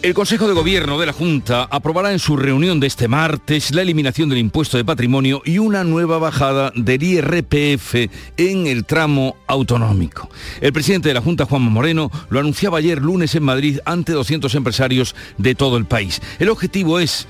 El Consejo de Gobierno de la Junta aprobará en su reunión de este martes la eliminación del impuesto de patrimonio y una nueva bajada del IRPF en el tramo autonómico. El presidente de la Junta, Juan Moreno, lo anunciaba ayer lunes en Madrid ante 200 empresarios de todo el país. El objetivo es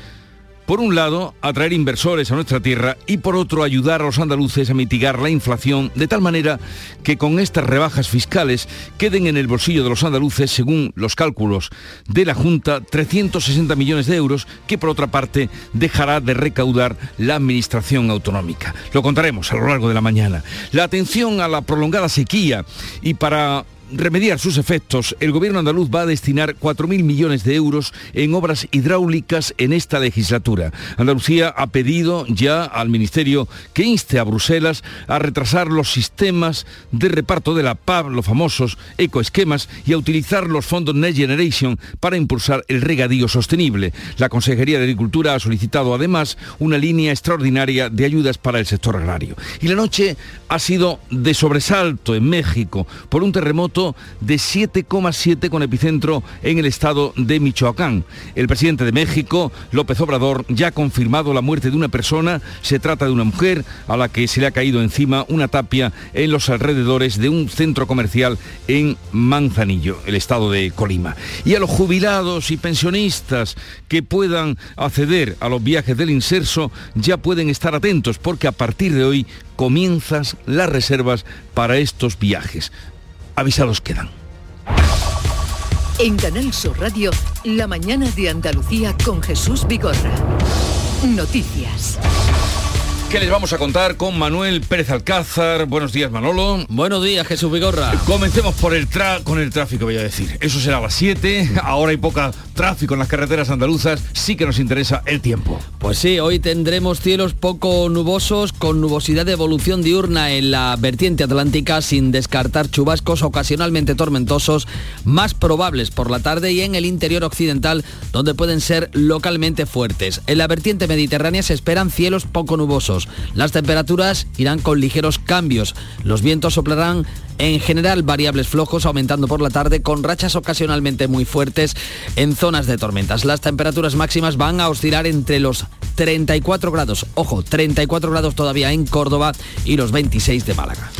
por un lado, atraer inversores a nuestra tierra y por otro, ayudar a los andaluces a mitigar la inflación de tal manera que con estas rebajas fiscales queden en el bolsillo de los andaluces, según los cálculos de la Junta, 360 millones de euros que por otra parte dejará de recaudar la Administración Autonómica. Lo contaremos a lo largo de la mañana. La atención a la prolongada sequía y para remediar sus efectos, el gobierno andaluz va a destinar 4.000 millones de euros en obras hidráulicas en esta legislatura. Andalucía ha pedido ya al Ministerio que inste a Bruselas a retrasar los sistemas de reparto de la PAB, los famosos ecoesquemas, y a utilizar los fondos Next Generation para impulsar el regadío sostenible. La Consejería de Agricultura ha solicitado además una línea extraordinaria de ayudas para el sector agrario. Y la noche ha sido de sobresalto en México por un terremoto de 7,7 con epicentro en el estado de Michoacán. El presidente de México, López Obrador, ya ha confirmado la muerte de una persona. Se trata de una mujer a la que se le ha caído encima una tapia en los alrededores de un centro comercial en Manzanillo, el estado de Colima. Y a los jubilados y pensionistas que puedan acceder a los viajes del inserso ya pueden estar atentos porque a partir de hoy comienzan las reservas para estos viajes avisados quedan. En Canal Sur Radio, la mañana de Andalucía con Jesús Vigorra. Noticias. ¿Qué les vamos a contar con Manuel Pérez Alcázar? Buenos días, Manolo. Buenos días, Jesús Vigorra. Comencemos por el tra con el tráfico, voy a decir. Eso será a las 7. Ahora hay poca tráfico en las carreteras andaluzas. Sí que nos interesa el tiempo. Pues sí, hoy tendremos cielos poco nubosos con nubosidad de evolución diurna en la vertiente atlántica sin descartar chubascos ocasionalmente tormentosos más probables por la tarde y en el interior occidental donde pueden ser localmente fuertes. En la vertiente mediterránea se esperan cielos poco nubosos las temperaturas irán con ligeros cambios. Los vientos soplarán en general variables flojos aumentando por la tarde con rachas ocasionalmente muy fuertes en zonas de tormentas. Las temperaturas máximas van a oscilar entre los 34 grados, ojo, 34 grados todavía en Córdoba y los 26 de Málaga.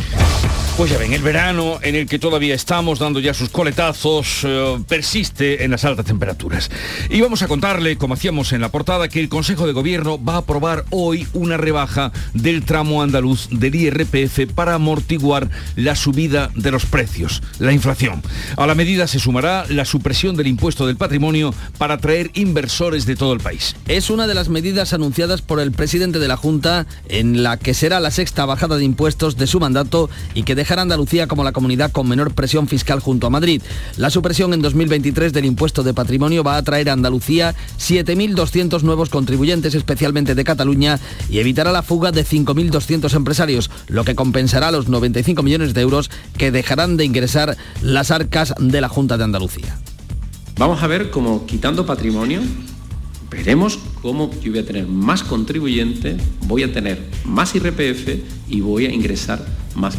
Pues ya ven, el verano en el que todavía estamos dando ya sus coletazos eh, persiste en las altas temperaturas. Y vamos a contarle, como hacíamos en la portada, que el Consejo de Gobierno va a aprobar hoy una rebaja del tramo andaluz del IRPF para amortiguar la subida de los precios, la inflación. A la medida se sumará la supresión del impuesto del patrimonio para atraer inversores de todo el país. Es una de las medidas anunciadas por el presidente de la Junta en la que será la sexta bajada de impuestos de su mandato y que deja dejar Andalucía como la comunidad con menor presión fiscal junto a Madrid. La supresión en 2023 del impuesto de patrimonio va a traer a Andalucía 7.200 nuevos contribuyentes, especialmente de Cataluña, y evitará la fuga de 5.200 empresarios, lo que compensará los 95 millones de euros que dejarán de ingresar las arcas de la Junta de Andalucía. Vamos a ver cómo quitando patrimonio veremos cómo yo voy a tener más contribuyentes, voy a tener más IRPF y voy a ingresar más.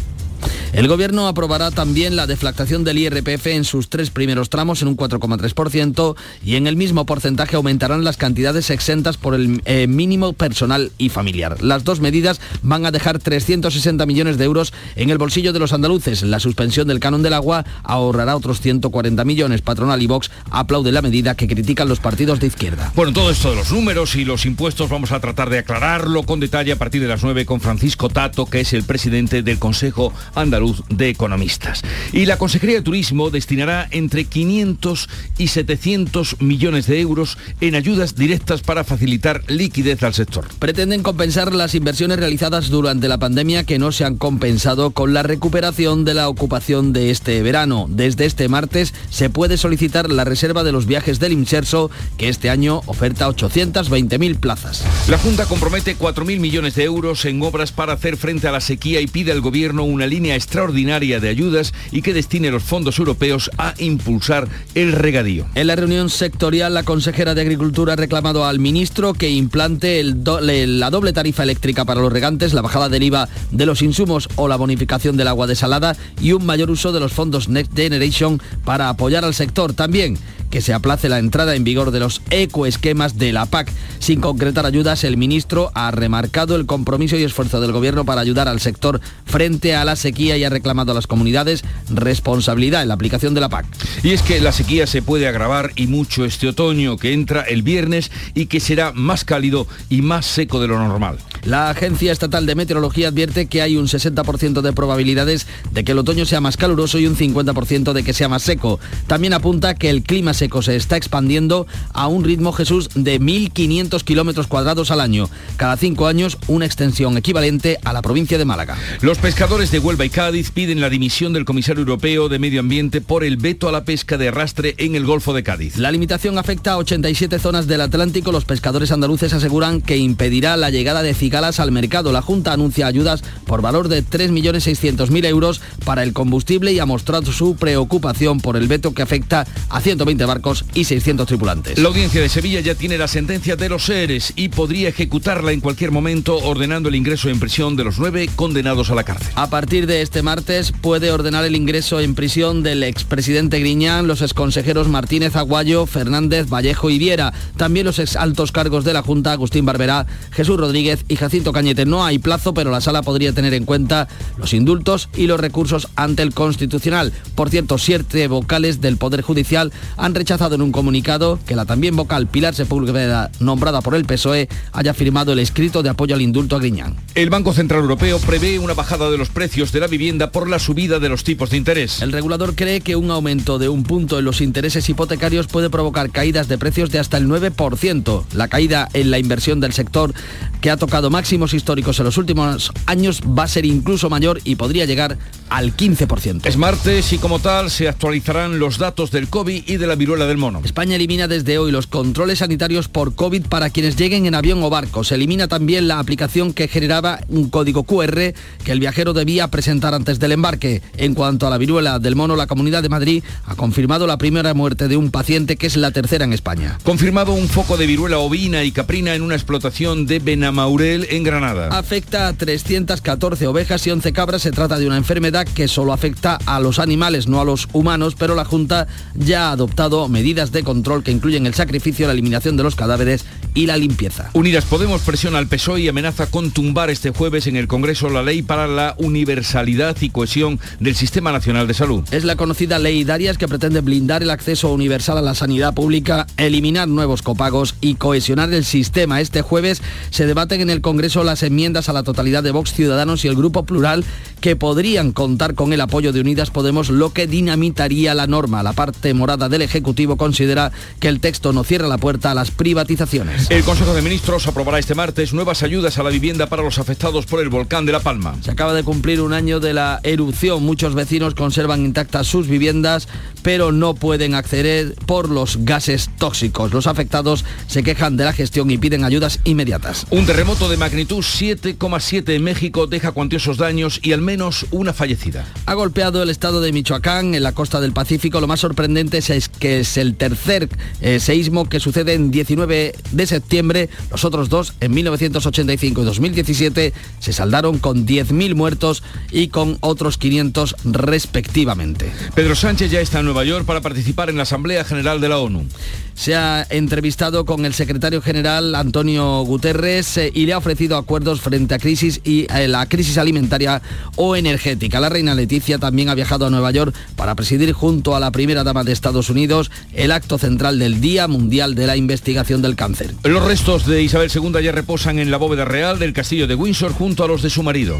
El Gobierno aprobará también la deflactación del IRPF en sus tres primeros tramos en un 4,3% y en el mismo porcentaje aumentarán las cantidades exentas por el eh, mínimo personal y familiar. Las dos medidas van a dejar 360 millones de euros en el bolsillo de los andaluces. La suspensión del canon del agua ahorrará otros 140 millones. Patronal y Vox aplaude la medida que critican los partidos de izquierda. Bueno, todo esto de los números y los impuestos vamos a tratar de aclararlo con detalle a partir de las 9 con Francisco Tato, que es el presidente del Consejo Andaluz de Economistas. Y la Consejería de Turismo destinará entre 500 y 700 millones de euros en ayudas directas para facilitar liquidez al sector. Pretenden compensar las inversiones realizadas durante la pandemia que no se han compensado con la recuperación de la ocupación de este verano. Desde este martes se puede solicitar la reserva de los viajes del Inserso, que este año oferta 820.000 plazas. La Junta compromete 4.000 millones de euros en obras para hacer frente a la sequía y pide al Gobierno una línea extraordinaria de ayudas y que destine los fondos europeos a impulsar el regadío. En la reunión sectorial, la consejera de Agricultura ha reclamado al ministro que implante la doble tarifa eléctrica para los regantes, la bajada del IVA de los insumos o la bonificación del agua desalada y un mayor uso de los fondos Next Generation para apoyar al sector. También que se aplace la entrada en vigor de los ecoesquemas de la PAC. Sin concretar ayudas, el ministro ha remarcado el compromiso y esfuerzo del gobierno para ayudar al sector frente a la sequía y ha reclamado a las comunidades responsabilidad en la aplicación de la PAC. Y es que la sequía se puede agravar y mucho este otoño que entra el viernes y que será más cálido y más seco de lo normal. La Agencia Estatal de Meteorología advierte que hay un 60% de probabilidades de que el otoño sea más caluroso y un 50% de que sea más seco. También apunta que el clima seco se está expandiendo a un ritmo, Jesús, de 1.500 kilómetros cuadrados al año. Cada cinco años, una extensión equivalente a la provincia de Málaga. Los pescadores de Huelva y Cádiz piden la dimisión del comisario europeo de Medio Ambiente por el veto a la pesca de arrastre en el Golfo de Cádiz. La limitación afecta a 87 zonas del Atlántico. Los pescadores andaluces aseguran que impedirá la llegada de al mercado. La Junta anuncia ayudas por valor de 3.600.000 euros para el combustible y ha mostrado su preocupación por el veto que afecta a 120 barcos y 600 tripulantes. La audiencia de Sevilla ya tiene la sentencia de los seres y podría ejecutarla en cualquier momento ordenando el ingreso en prisión de los nueve condenados a la cárcel. A partir de este martes puede ordenar el ingreso en prisión del expresidente Griñán, los exconsejeros Martínez Aguayo, Fernández, Vallejo y Viera, también los ex altos cargos de la Junta, Agustín Barberá, Jesús Rodríguez y Jacinto Cañete. No hay plazo, pero la sala podría tener en cuenta los indultos y los recursos ante el Constitucional. Por cierto, siete vocales del Poder Judicial han rechazado en un comunicado que la también vocal Pilar Sepúlveda, nombrada por el PSOE, haya firmado el escrito de apoyo al indulto a Griñán. El Banco Central Europeo prevé una bajada de los precios de la vivienda por la subida de los tipos de interés. El regulador cree que un aumento de un punto en los intereses hipotecarios puede provocar caídas de precios de hasta el 9%. La caída en la inversión del sector, que ha tocado máximos históricos en los últimos años va a ser incluso mayor y podría llegar al 15%. Es martes y como tal se actualizarán los datos del COVID y de la viruela del mono. España elimina desde hoy los controles sanitarios por COVID para quienes lleguen en avión o barco. Se elimina también la aplicación que generaba un código QR que el viajero debía presentar antes del embarque. En cuanto a la viruela del mono, la Comunidad de Madrid ha confirmado la primera muerte de un paciente que es la tercera en España. Confirmado un foco de viruela ovina y caprina en una explotación de Benamaurel en Granada. Afecta a 314 ovejas y 11 cabras. Se trata de una enfermedad que solo afecta a los animales, no a los humanos, pero la Junta ya ha adoptado medidas de control que incluyen el sacrificio, la eliminación de los cadáveres y la limpieza. Unidas Podemos presiona al PSOE y amenaza con tumbar este jueves en el Congreso la ley para la universalidad y cohesión del Sistema Nacional de Salud. Es la conocida ley Darias que pretende blindar el acceso universal a la sanidad pública, eliminar nuevos copagos y cohesionar el sistema. Este jueves se debaten en el Congreso las enmiendas a la totalidad de Vox Ciudadanos y el Grupo Plural que podrían contar con el apoyo de Unidas Podemos, lo que dinamitaría la norma. La parte morada del Ejecutivo considera que el texto no cierra la puerta a las privatizaciones. El Consejo de Ministros aprobará este martes nuevas ayudas a la vivienda para los afectados por el volcán de La Palma. Se acaba de cumplir un año de la erupción. Muchos vecinos conservan intactas sus viviendas, pero no pueden acceder por los gases tóxicos. Los afectados se quejan de la gestión y piden ayudas inmediatas. Un terremoto de magnitud 7,7 en México deja cuantiosos daños y al menos una fallecida. Ha golpeado el estado de Michoacán, en la costa del Pacífico. Lo más sorprendente es que es el tercer eh, seísmo que sucede en 19 de septiembre. Los otros dos, en 1985 y 2017, se saldaron con 10.000 muertos y con otros 500 respectivamente. Pedro Sánchez ya está en Nueva York para participar en la Asamblea General de la ONU se ha entrevistado con el secretario general Antonio Guterres eh, y le ha ofrecido acuerdos frente a crisis y eh, la crisis alimentaria o energética. La reina Leticia también ha viajado a Nueva York para presidir junto a la primera dama de Estados Unidos el acto central del Día Mundial de la Investigación del Cáncer. Los restos de Isabel II ya reposan en la bóveda real del castillo de Windsor junto a los de su marido.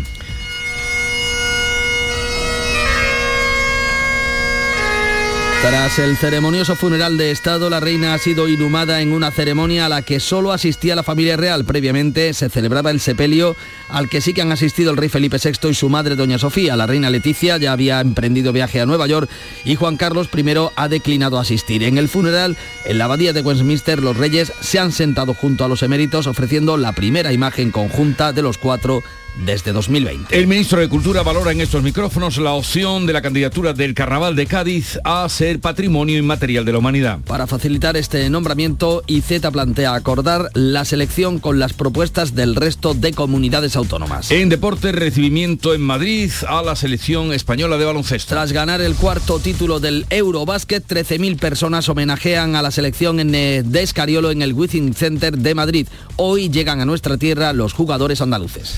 Tras el ceremonioso funeral de Estado, la reina ha sido inhumada en una ceremonia a la que solo asistía la familia real. Previamente se celebraba el sepelio al que sí que han asistido el rey Felipe VI y su madre doña Sofía. La reina Leticia ya había emprendido viaje a Nueva York y Juan Carlos I ha declinado asistir. En el funeral, en la abadía de Westminster, los reyes se han sentado junto a los eméritos ofreciendo la primera imagen conjunta de los cuatro desde 2020. El ministro de Cultura valora en estos micrófonos la opción de la candidatura del Carnaval de Cádiz a ser patrimonio inmaterial de la humanidad. Para facilitar este nombramiento, IZ plantea acordar la selección con las propuestas del resto de comunidades autónomas. En deporte, recibimiento en Madrid a la selección española de baloncesto. Tras ganar el cuarto título del Eurobásquet, 13.000 personas homenajean a la selección en eh, de Escariolo en el Within Center de Madrid. Hoy llegan a nuestra tierra los jugadores andaluces.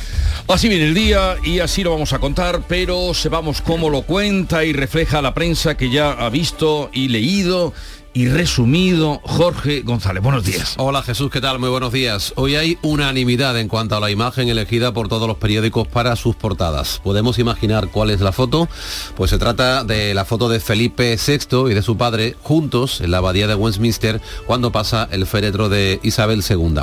Así viene el día y así lo vamos a contar, pero sepamos cómo lo cuenta y refleja la prensa que ya ha visto y leído y resumido Jorge González. Buenos días. Hola Jesús, ¿qué tal? Muy buenos días. Hoy hay unanimidad en cuanto a la imagen elegida por todos los periódicos para sus portadas. ¿Podemos imaginar cuál es la foto? Pues se trata de la foto de Felipe VI y de su padre juntos en la abadía de Westminster cuando pasa el féretro de Isabel II.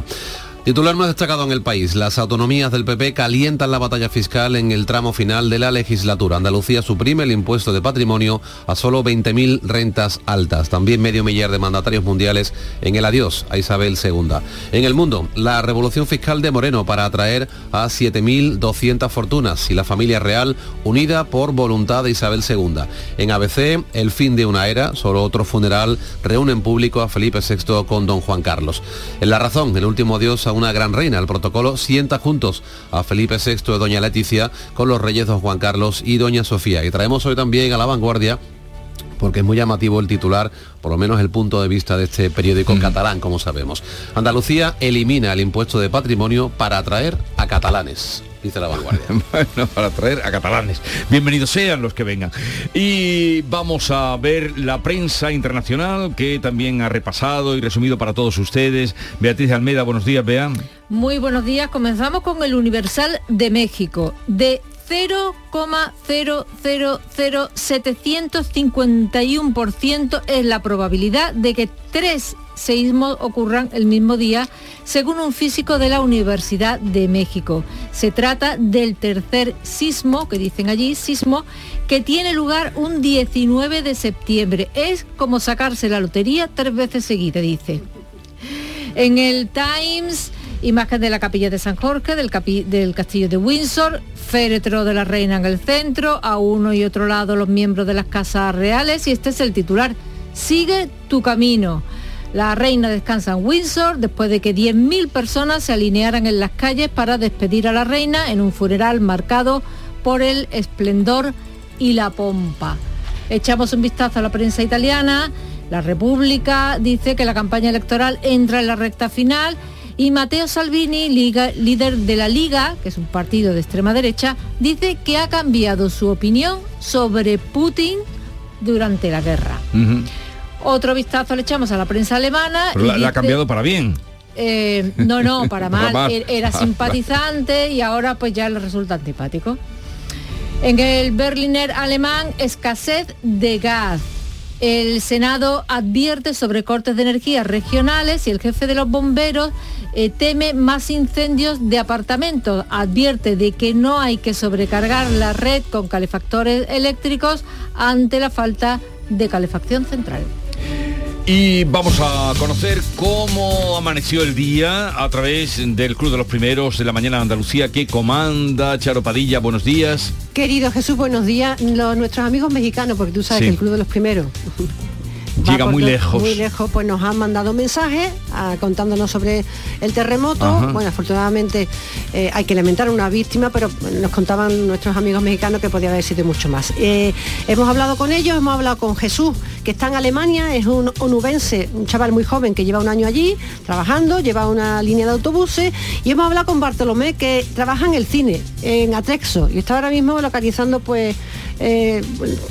Titular más destacado en el país. Las autonomías del PP calientan la batalla fiscal en el tramo final de la legislatura. Andalucía suprime el impuesto de patrimonio a solo 20.000 rentas altas. También medio millar de mandatarios mundiales en el adiós a Isabel II. En el mundo, la revolución fiscal de Moreno para atraer a 7.200 fortunas y la familia real unida por voluntad de Isabel II. En ABC, el fin de una era, solo otro funeral, reúne en público a Felipe VI con don Juan Carlos. En La Razón, el último adiós una gran reina. El protocolo sienta juntos a Felipe VI y doña Leticia con los reyes don Juan Carlos y doña Sofía. Y traemos hoy también a la vanguardia porque es muy llamativo el titular, por lo menos el punto de vista de este periódico catalán, como sabemos. Andalucía elimina el impuesto de patrimonio para atraer a catalanes dice la vanguardia. bueno, para traer a catalanes. Bienvenidos sean los que vengan. Y vamos a ver la prensa internacional que también ha repasado y resumido para todos ustedes. Beatriz Almeida, buenos días, vean. Muy buenos días. Comenzamos con el Universal de México. De 0,000751% es la probabilidad de que tres seísmos ocurran el mismo día, según un físico de la Universidad de México. Se trata del tercer sismo, que dicen allí, sismo, que tiene lugar un 19 de septiembre. Es como sacarse la lotería tres veces seguida, dice. En el Times Imagen de la capilla de San Jorge, del, del castillo de Windsor, féretro de la reina en el centro, a uno y otro lado los miembros de las casas reales y este es el titular. Sigue tu camino. La reina descansa en Windsor después de que 10.000 personas se alinearan en las calles para despedir a la reina en un funeral marcado por el esplendor y la pompa. Echamos un vistazo a la prensa italiana. La República dice que la campaña electoral entra en la recta final y Matteo Salvini, líder de la Liga, que es un partido de extrema derecha, dice que ha cambiado su opinión sobre Putin durante la guerra. Otro vistazo le echamos a la prensa alemana. la, ha cambiado para bien. Eh, no, no, para mal. Er, era simpatizante y ahora pues ya le resulta antipático. En el Berliner alemán, escasez de gas. El Senado advierte sobre cortes de energía regionales y el jefe de los bomberos eh, teme más incendios de apartamentos. Advierte de que no hay que sobrecargar la red con calefactores eléctricos ante la falta de calefacción central. Y vamos a conocer cómo amaneció el día a través del Club de los Primeros de la Mañana de Andalucía que comanda Charo Padilla. Buenos días. Querido Jesús, buenos días. nuestros amigos mexicanos, porque tú sabes que el Club de los Primeros llega muy lejos. Muy lejos, pues nos han mandado mensajes ah, contándonos sobre el terremoto. Bueno, afortunadamente eh, hay que lamentar una víctima, pero nos contaban nuestros amigos mexicanos que podía haber sido mucho más. Eh, hemos hablado con ellos, hemos hablado con Jesús, que está en Alemania, es un onubense, un chaval muy joven que lleva un año allí trabajando, lleva una línea de autobuses, y hemos hablado con Bartolomé, que trabaja en el cine, en Atrexo, y está ahora mismo localizando pues eh,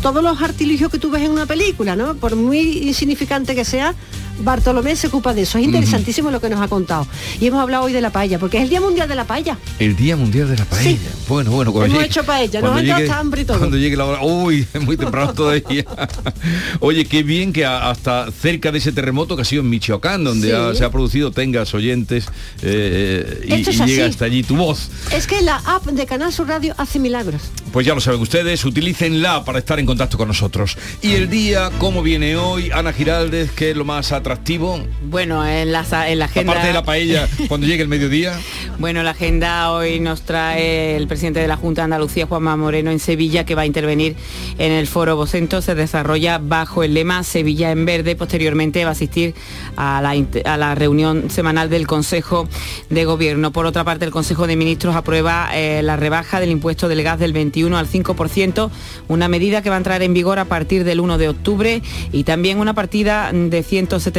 todos los artilugios que tú ves en una película, ¿no? Por muy insignificante que sea, Bartolomé se ocupa de eso. Es interesantísimo lo que nos ha contado. Y hemos hablado hoy de la paella, porque es el Día Mundial de la Paella. El Día Mundial de la Paella. Bueno, bueno, cuando Hemos hecho paella, nos ha hambre y todo. Cuando llegue la hora, uy, es muy temprano todavía. Oye, qué bien que hasta cerca de ese terremoto que ha sido en Michoacán, donde se ha producido, tengas oyentes eh, y, llega hasta allí tu voz. Es que la app de Canal Sur Radio hace milagros. Pues ya lo saben ustedes, utilícenla para estar en contacto con nosotros. Y el día, ¿cómo viene hoy? Ana Giraldez, que es lo más atractivo atractivo? Bueno, en la, en la agenda... Aparte de la paella, cuando llegue el mediodía. Bueno, la agenda hoy nos trae el presidente de la Junta de Andalucía, Juanma Moreno, en Sevilla, que va a intervenir en el foro Bocento. Se desarrolla bajo el lema Sevilla en Verde. Posteriormente va a asistir a la, reunión semanal del Consejo de Gobierno. Por otra parte, el Consejo de Ministros aprueba eh, la rebaja del impuesto del gas del 21 al 5%, una medida que va a entrar en vigor a partir del 1 de octubre y también una partida de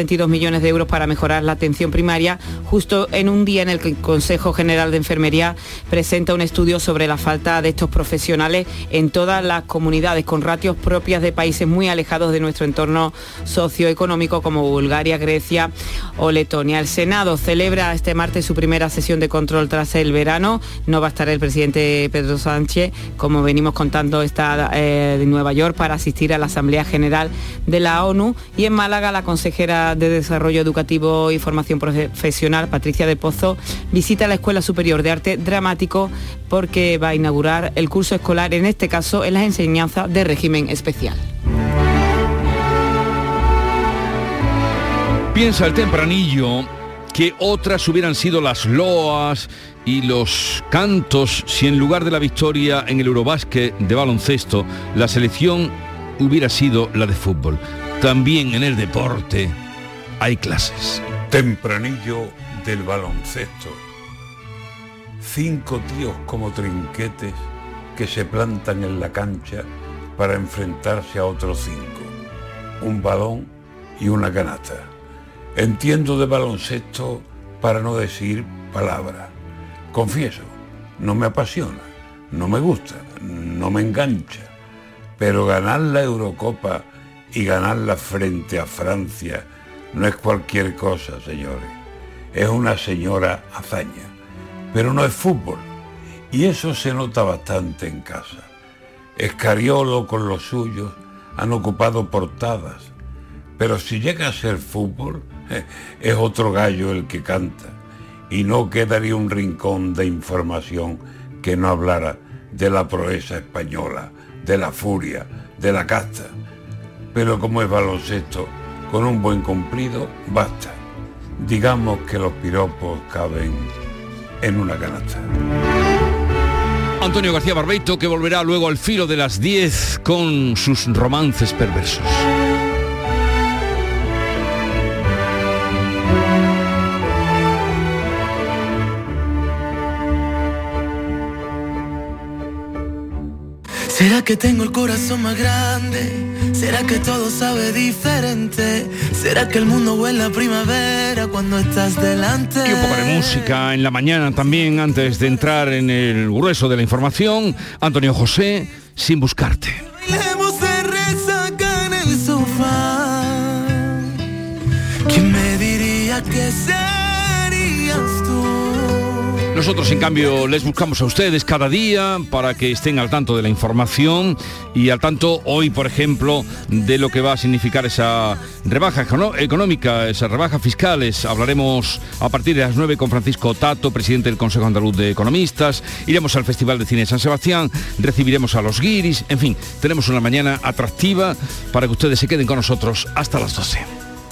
172 millones de euros para mejorar la atención primaria, justo en un día en el que el Consejo General de Enfermería presenta un estudio sobre la falta de estos profesionales en todas las comunidades, con ratios propias de países muy alejados de nuestro entorno socioeconómico como Bulgaria, Grecia o Letonia. El Senado celebra este martes su primera sesión de control tras el verano. No va a estar el presidente Pedro Sánchez, como venimos contando, está eh, en Nueva York para asistir a la Asamblea General de la ONU y en Málaga la consejera de Desarrollo Educativo y Formación Profesional, Patricia de Pozo, visita la Escuela Superior de Arte Dramático porque va a inaugurar el curso escolar, en este caso en las enseñanzas de régimen especial. Piensa el tempranillo que otras hubieran sido las loas y los cantos si en lugar de la victoria en el Eurobásquet de baloncesto, la selección hubiera sido la de fútbol. También en el deporte hay clases. Tempranillo del baloncesto cinco tíos como trinquetes que se plantan en la cancha para enfrentarse a otros cinco. Un balón y una canasta. Entiendo de baloncesto para no decir palabra. Confieso, no me apasiona, no me gusta, no me engancha. Pero ganar la Eurocopa y ganarla frente a Francia no es cualquier cosa, señores. Es una señora hazaña pero no es fútbol. Y eso se nota bastante en casa. Escariolo con los suyos han ocupado portadas, pero si llega a ser fútbol, es otro gallo el que canta, y no quedaría un rincón de información que no hablara de la proeza española, de la furia, de la casta. Pero como es baloncesto, con un buen cumplido, basta. Digamos que los piropos caben en una canasta. Antonio García Barbeito que volverá luego al filo de las 10 con sus romances perversos. ¿Será que tengo el corazón más grande? ¿Será que todo sabe diferente? ¿Será que el mundo huele a primavera cuando estás delante? Poco de música en la mañana también, antes de entrar en el grueso de la información. Antonio José, sin buscarte. Nosotros, en cambio, les buscamos a ustedes cada día para que estén al tanto de la información y al tanto hoy, por ejemplo, de lo que va a significar esa rebaja económica, esas rebajas fiscales. Hablaremos a partir de las 9 con Francisco Tato, presidente del Consejo Andaluz de Economistas. Iremos al Festival de Cine de San Sebastián, recibiremos a los guiris. En fin, tenemos una mañana atractiva para que ustedes se queden con nosotros hasta las 12.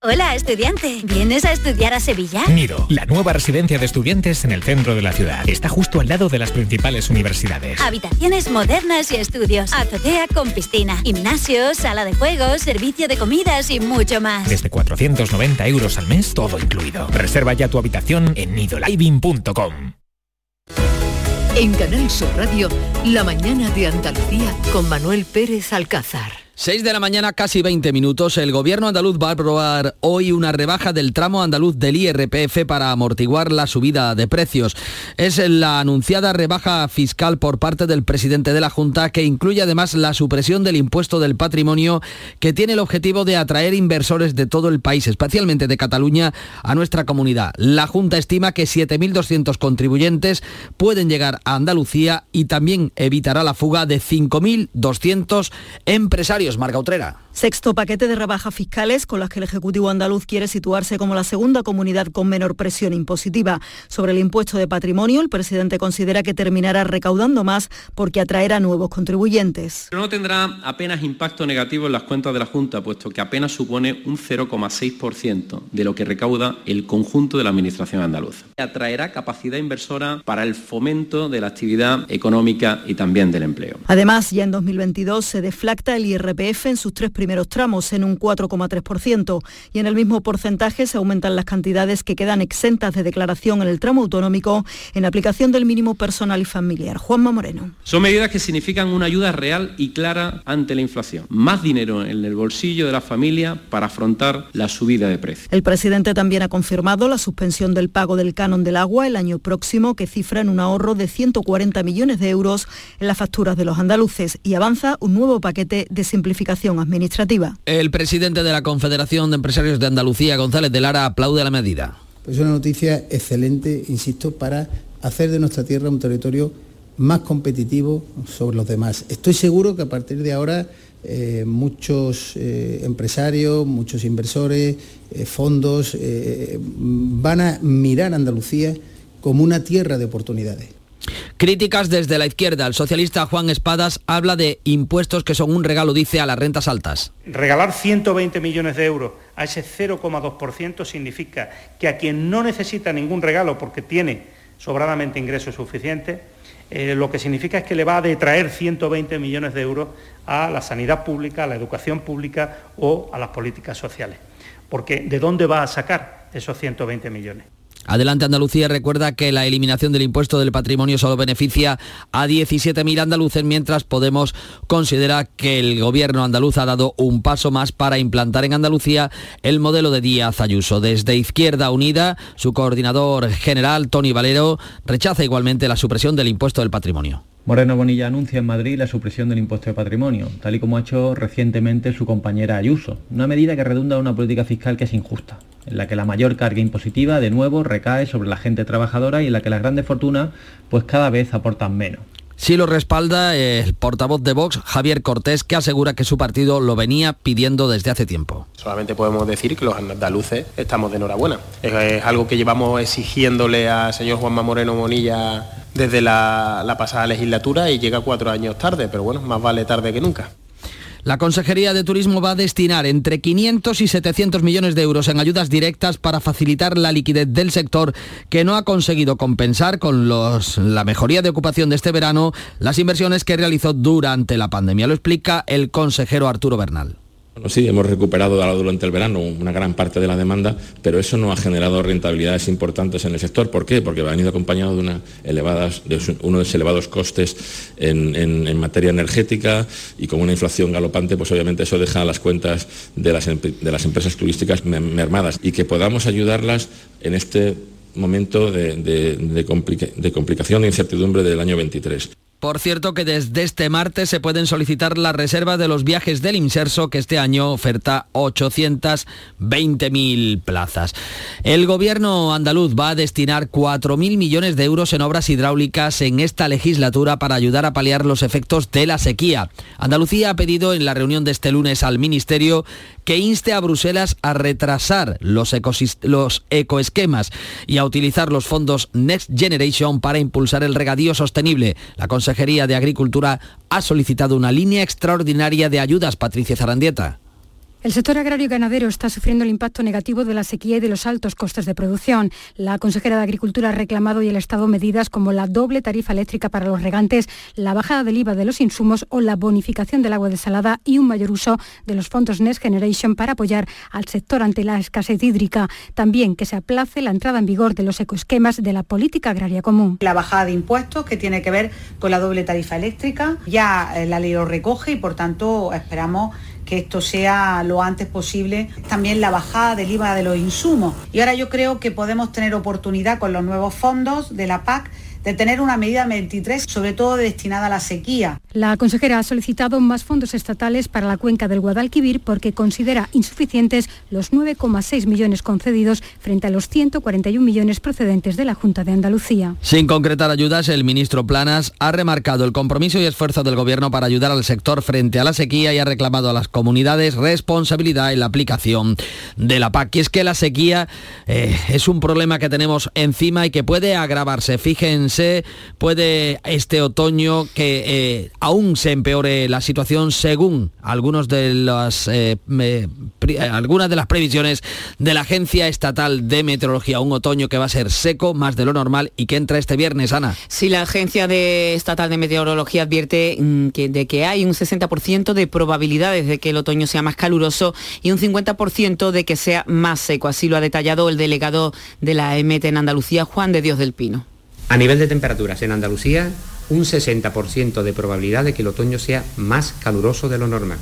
Hola, estudiante. ¿Vienes a estudiar a Sevilla? Nido, la nueva residencia de estudiantes en el centro de la ciudad. Está justo al lado de las principales universidades. Habitaciones modernas y estudios. Azotea con piscina, gimnasio, sala de juegos, servicio de comidas y mucho más. Desde 490 euros al mes, todo incluido. Reserva ya tu habitación en nidoliving.com. En Canal Sur Radio, la mañana de Andalucía con Manuel Pérez Alcázar. 6 de la mañana, casi 20 minutos. El gobierno andaluz va a aprobar hoy una rebaja del tramo andaluz del IRPF para amortiguar la subida de precios. Es la anunciada rebaja fiscal por parte del presidente de la Junta que incluye además la supresión del impuesto del patrimonio que tiene el objetivo de atraer inversores de todo el país, especialmente de Cataluña, a nuestra comunidad. La Junta estima que 7.200 contribuyentes pueden llegar a Andalucía y también evitará la fuga de 5.200 empresarios Marga Utrera. Sexto paquete de rebajas fiscales con las que el Ejecutivo andaluz quiere situarse como la segunda comunidad con menor presión impositiva. Sobre el impuesto de patrimonio, el presidente considera que terminará recaudando más porque atraerá nuevos contribuyentes. Pero no tendrá apenas impacto negativo en las cuentas de la Junta, puesto que apenas supone un 0,6% de lo que recauda el conjunto de la Administración andaluza. Atraerá capacidad inversora para el fomento de la actividad económica y también del empleo. Además, ya en 2022 se deflacta el IRPF en sus tres primeros primeros tramos en un 4,3% y en el mismo porcentaje se aumentan las cantidades que quedan exentas de declaración en el tramo autonómico en aplicación del mínimo personal y familiar. Juanma Moreno. Son medidas que significan una ayuda real y clara ante la inflación. Más dinero en el bolsillo de la familia para afrontar la subida de precios. El presidente también ha confirmado la suspensión del pago del canon del agua el año próximo que cifra en un ahorro de 140 millones de euros en las facturas de los andaluces y avanza un nuevo paquete de simplificación administrativa. El presidente de la Confederación de Empresarios de Andalucía, González de Lara, aplaude la medida. Es una noticia excelente, insisto, para hacer de nuestra tierra un territorio más competitivo sobre los demás. Estoy seguro que a partir de ahora eh, muchos eh, empresarios, muchos inversores, eh, fondos van a mirar a Andalucía como una tierra de oportunidades. Críticas desde la izquierda. El socialista Juan Espadas habla de impuestos que son un regalo, dice, a las rentas altas. Regalar 120 millones de euros a ese 0,2% significa que a quien no necesita ningún regalo porque tiene sobradamente ingresos suficientes, eh, lo que significa es que le va a detraer 120 millones de euros a la sanidad pública, a la educación pública o a las políticas sociales. Porque ¿de dónde va a sacar esos 120 millones? Adelante Andalucía recuerda que la eliminación del impuesto del patrimonio solo beneficia a 17.000 andaluces, mientras Podemos considera que el gobierno andaluz ha dado un paso más para implantar en Andalucía el modelo de Díaz Ayuso. Desde Izquierda Unida, su coordinador general, Tony Valero, rechaza igualmente la supresión del impuesto del patrimonio. Moreno Bonilla anuncia en Madrid la supresión del impuesto de patrimonio, tal y como ha hecho recientemente su compañera Ayuso, una medida que redunda en una política fiscal que es injusta, en la que la mayor carga impositiva de nuevo recae sobre la gente trabajadora y en la que las grandes fortunas pues cada vez aportan menos. Sí lo respalda el portavoz de Vox, Javier Cortés, que asegura que su partido lo venía pidiendo desde hace tiempo. Solamente podemos decir que los andaluces estamos de enhorabuena. Es, algo que llevamos exigiéndole al señor Juanma Moreno Monilla desde la, pasada legislatura y llega cuatro años tarde, pero bueno, más vale tarde que nunca. La Consejería de Turismo va a destinar entre 500 y 700 millones de euros en ayudas directas para facilitar la liquidez del sector que no ha conseguido compensar con la mejoría de ocupación de este verano las inversiones que realizó durante la pandemia. Lo explica el consejero Arturo Bernal sí, hemos recuperado durante el verano una gran parte de la demanda, pero eso no ha generado rentabilidades importantes en el sector. ¿Por qué? Porque ha venido acompañado de, elevadas, de unos elevados costes en, materia energética y con una inflación galopante, pues obviamente eso deja las cuentas de las, de las empresas turísticas mermadas y que podamos ayudarlas en este momento de, de complicación e incertidumbre del año 23. Por cierto que desde este martes se pueden solicitar la reserva de los viajes del Inserso que este año oferta 820.000 plazas. El gobierno andaluz va a destinar 4.000 millones de euros en obras hidráulicas en esta legislatura para ayudar a paliar los efectos de la sequía. Andalucía ha pedido en la reunión de este lunes al Ministerio que inste a Bruselas a retrasar los, los ecoesquemas y a utilizar los fondos Next Generation para impulsar el regadío sostenible. Consejería de Agricultura ha solicitado una línea extraordinaria de ayudas, Patricia Zarandieta. El sector agrario y ganadero está sufriendo el impacto negativo de la sequía y de los altos costes de producción. La consejera de Agricultura ha reclamado y el Estado medidas como la doble tarifa eléctrica para los regantes, la bajada del IVA de los insumos o la bonificación del agua desalada y un mayor uso de los fondos Next Generation para apoyar al sector ante la escasez hídrica. También que se aplace la entrada en vigor de los ecoesquemas de la política agraria común. La bajada de impuestos que tiene que ver con la doble tarifa eléctrica, ya eh, la ley lo recoge y por tanto esperamos que esto sea lo antes posible. También la bajada del IVA de los insumos. Y ahora yo creo que podemos tener oportunidad con los nuevos fondos de la PAC de tener una medida 23, sobre todo destinada a la sequía. La consejera ha solicitado más fondos estatales para la cuenca del Guadalquivir porque considera insuficientes los 9,6 millones concedidos frente a los 141 millones procedentes de la Junta de Andalucía. Sin concretar ayudas, el ministro Planas ha remarcado el compromiso y esfuerzo del Gobierno para ayudar al sector frente a la sequía y ha reclamado a las comunidades responsabilidad en la aplicación de la PAC. Y es que la sequía eh, es un problema que tenemos encima y que puede agravarse. Fíjense, puede este otoño que eh, aún se empeore la situación según las, eh, algunas de las previsiones de la Agencia Estatal de Meteorología. Un otoño que va a ser seco, más de lo normal y que entra este viernes, Ana. Sí, la Agencia de Estatal de Meteorología advierte mm, que, de que hay un 60% de probabilidades de que el otoño sea más caluroso y un 50% de que sea más seco. Así lo ha detallado el delegado de la EMET en Andalucía, Juan de Dios del Pino. A nivel de temperaturas en Andalucía, un 60% de probabilidad de que el otoño sea más caluroso de lo normal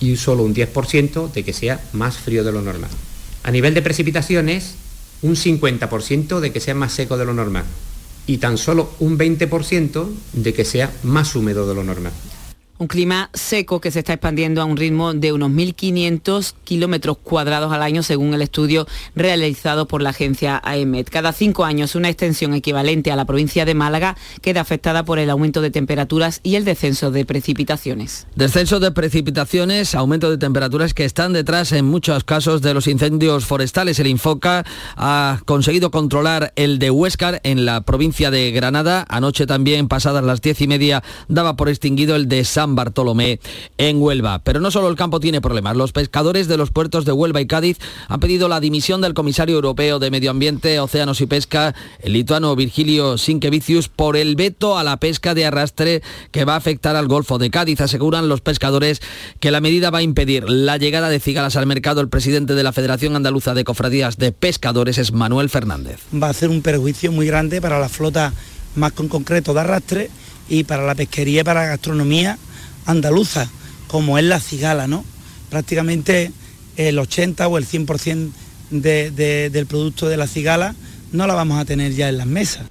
y solo un 10% de que sea más frío de lo normal. A nivel de precipitaciones, un 50% de que sea más seco de lo normal y tan solo un 20% de que sea más húmedo de lo normal. Un clima seco que se está expandiendo a un ritmo de unos 1.500 kilómetros cuadrados al año, según el estudio realizado por la agencia AEMET. Cada cinco años, una extensión equivalente a la provincia de Málaga queda afectada por el aumento de temperaturas y el descenso de precipitaciones. Descenso de precipitaciones, aumento de temperaturas que están detrás en muchos casos de los incendios forestales. El Infoca ha conseguido controlar el de Huéscar en la provincia de Granada. Anoche también, pasadas las diez y media, daba por extinguido el de San Bartolomé en Huelva. Pero no solo el campo tiene problemas. Los pescadores de los puertos de Huelva y Cádiz han pedido la dimisión del comisario europeo de Medio Ambiente, Océanos y Pesca, el lituano Virgilio Sinkevicius, por el veto a la pesca de arrastre que va a afectar al Golfo de Cádiz. Aseguran los pescadores que la medida va a impedir la llegada de cigalas al mercado. El presidente de la Federación Andaluza de Cofradías de Pescadores es Manuel Fernández. Va a hacer un perjuicio muy grande para la flota más con concreto de arrastre y para la pesquería y para la gastronomía andaluza, como es la cigala, ¿no? Prácticamente el 80 o el 100% del producto de la cigala no la vamos a tener ya en las mesas.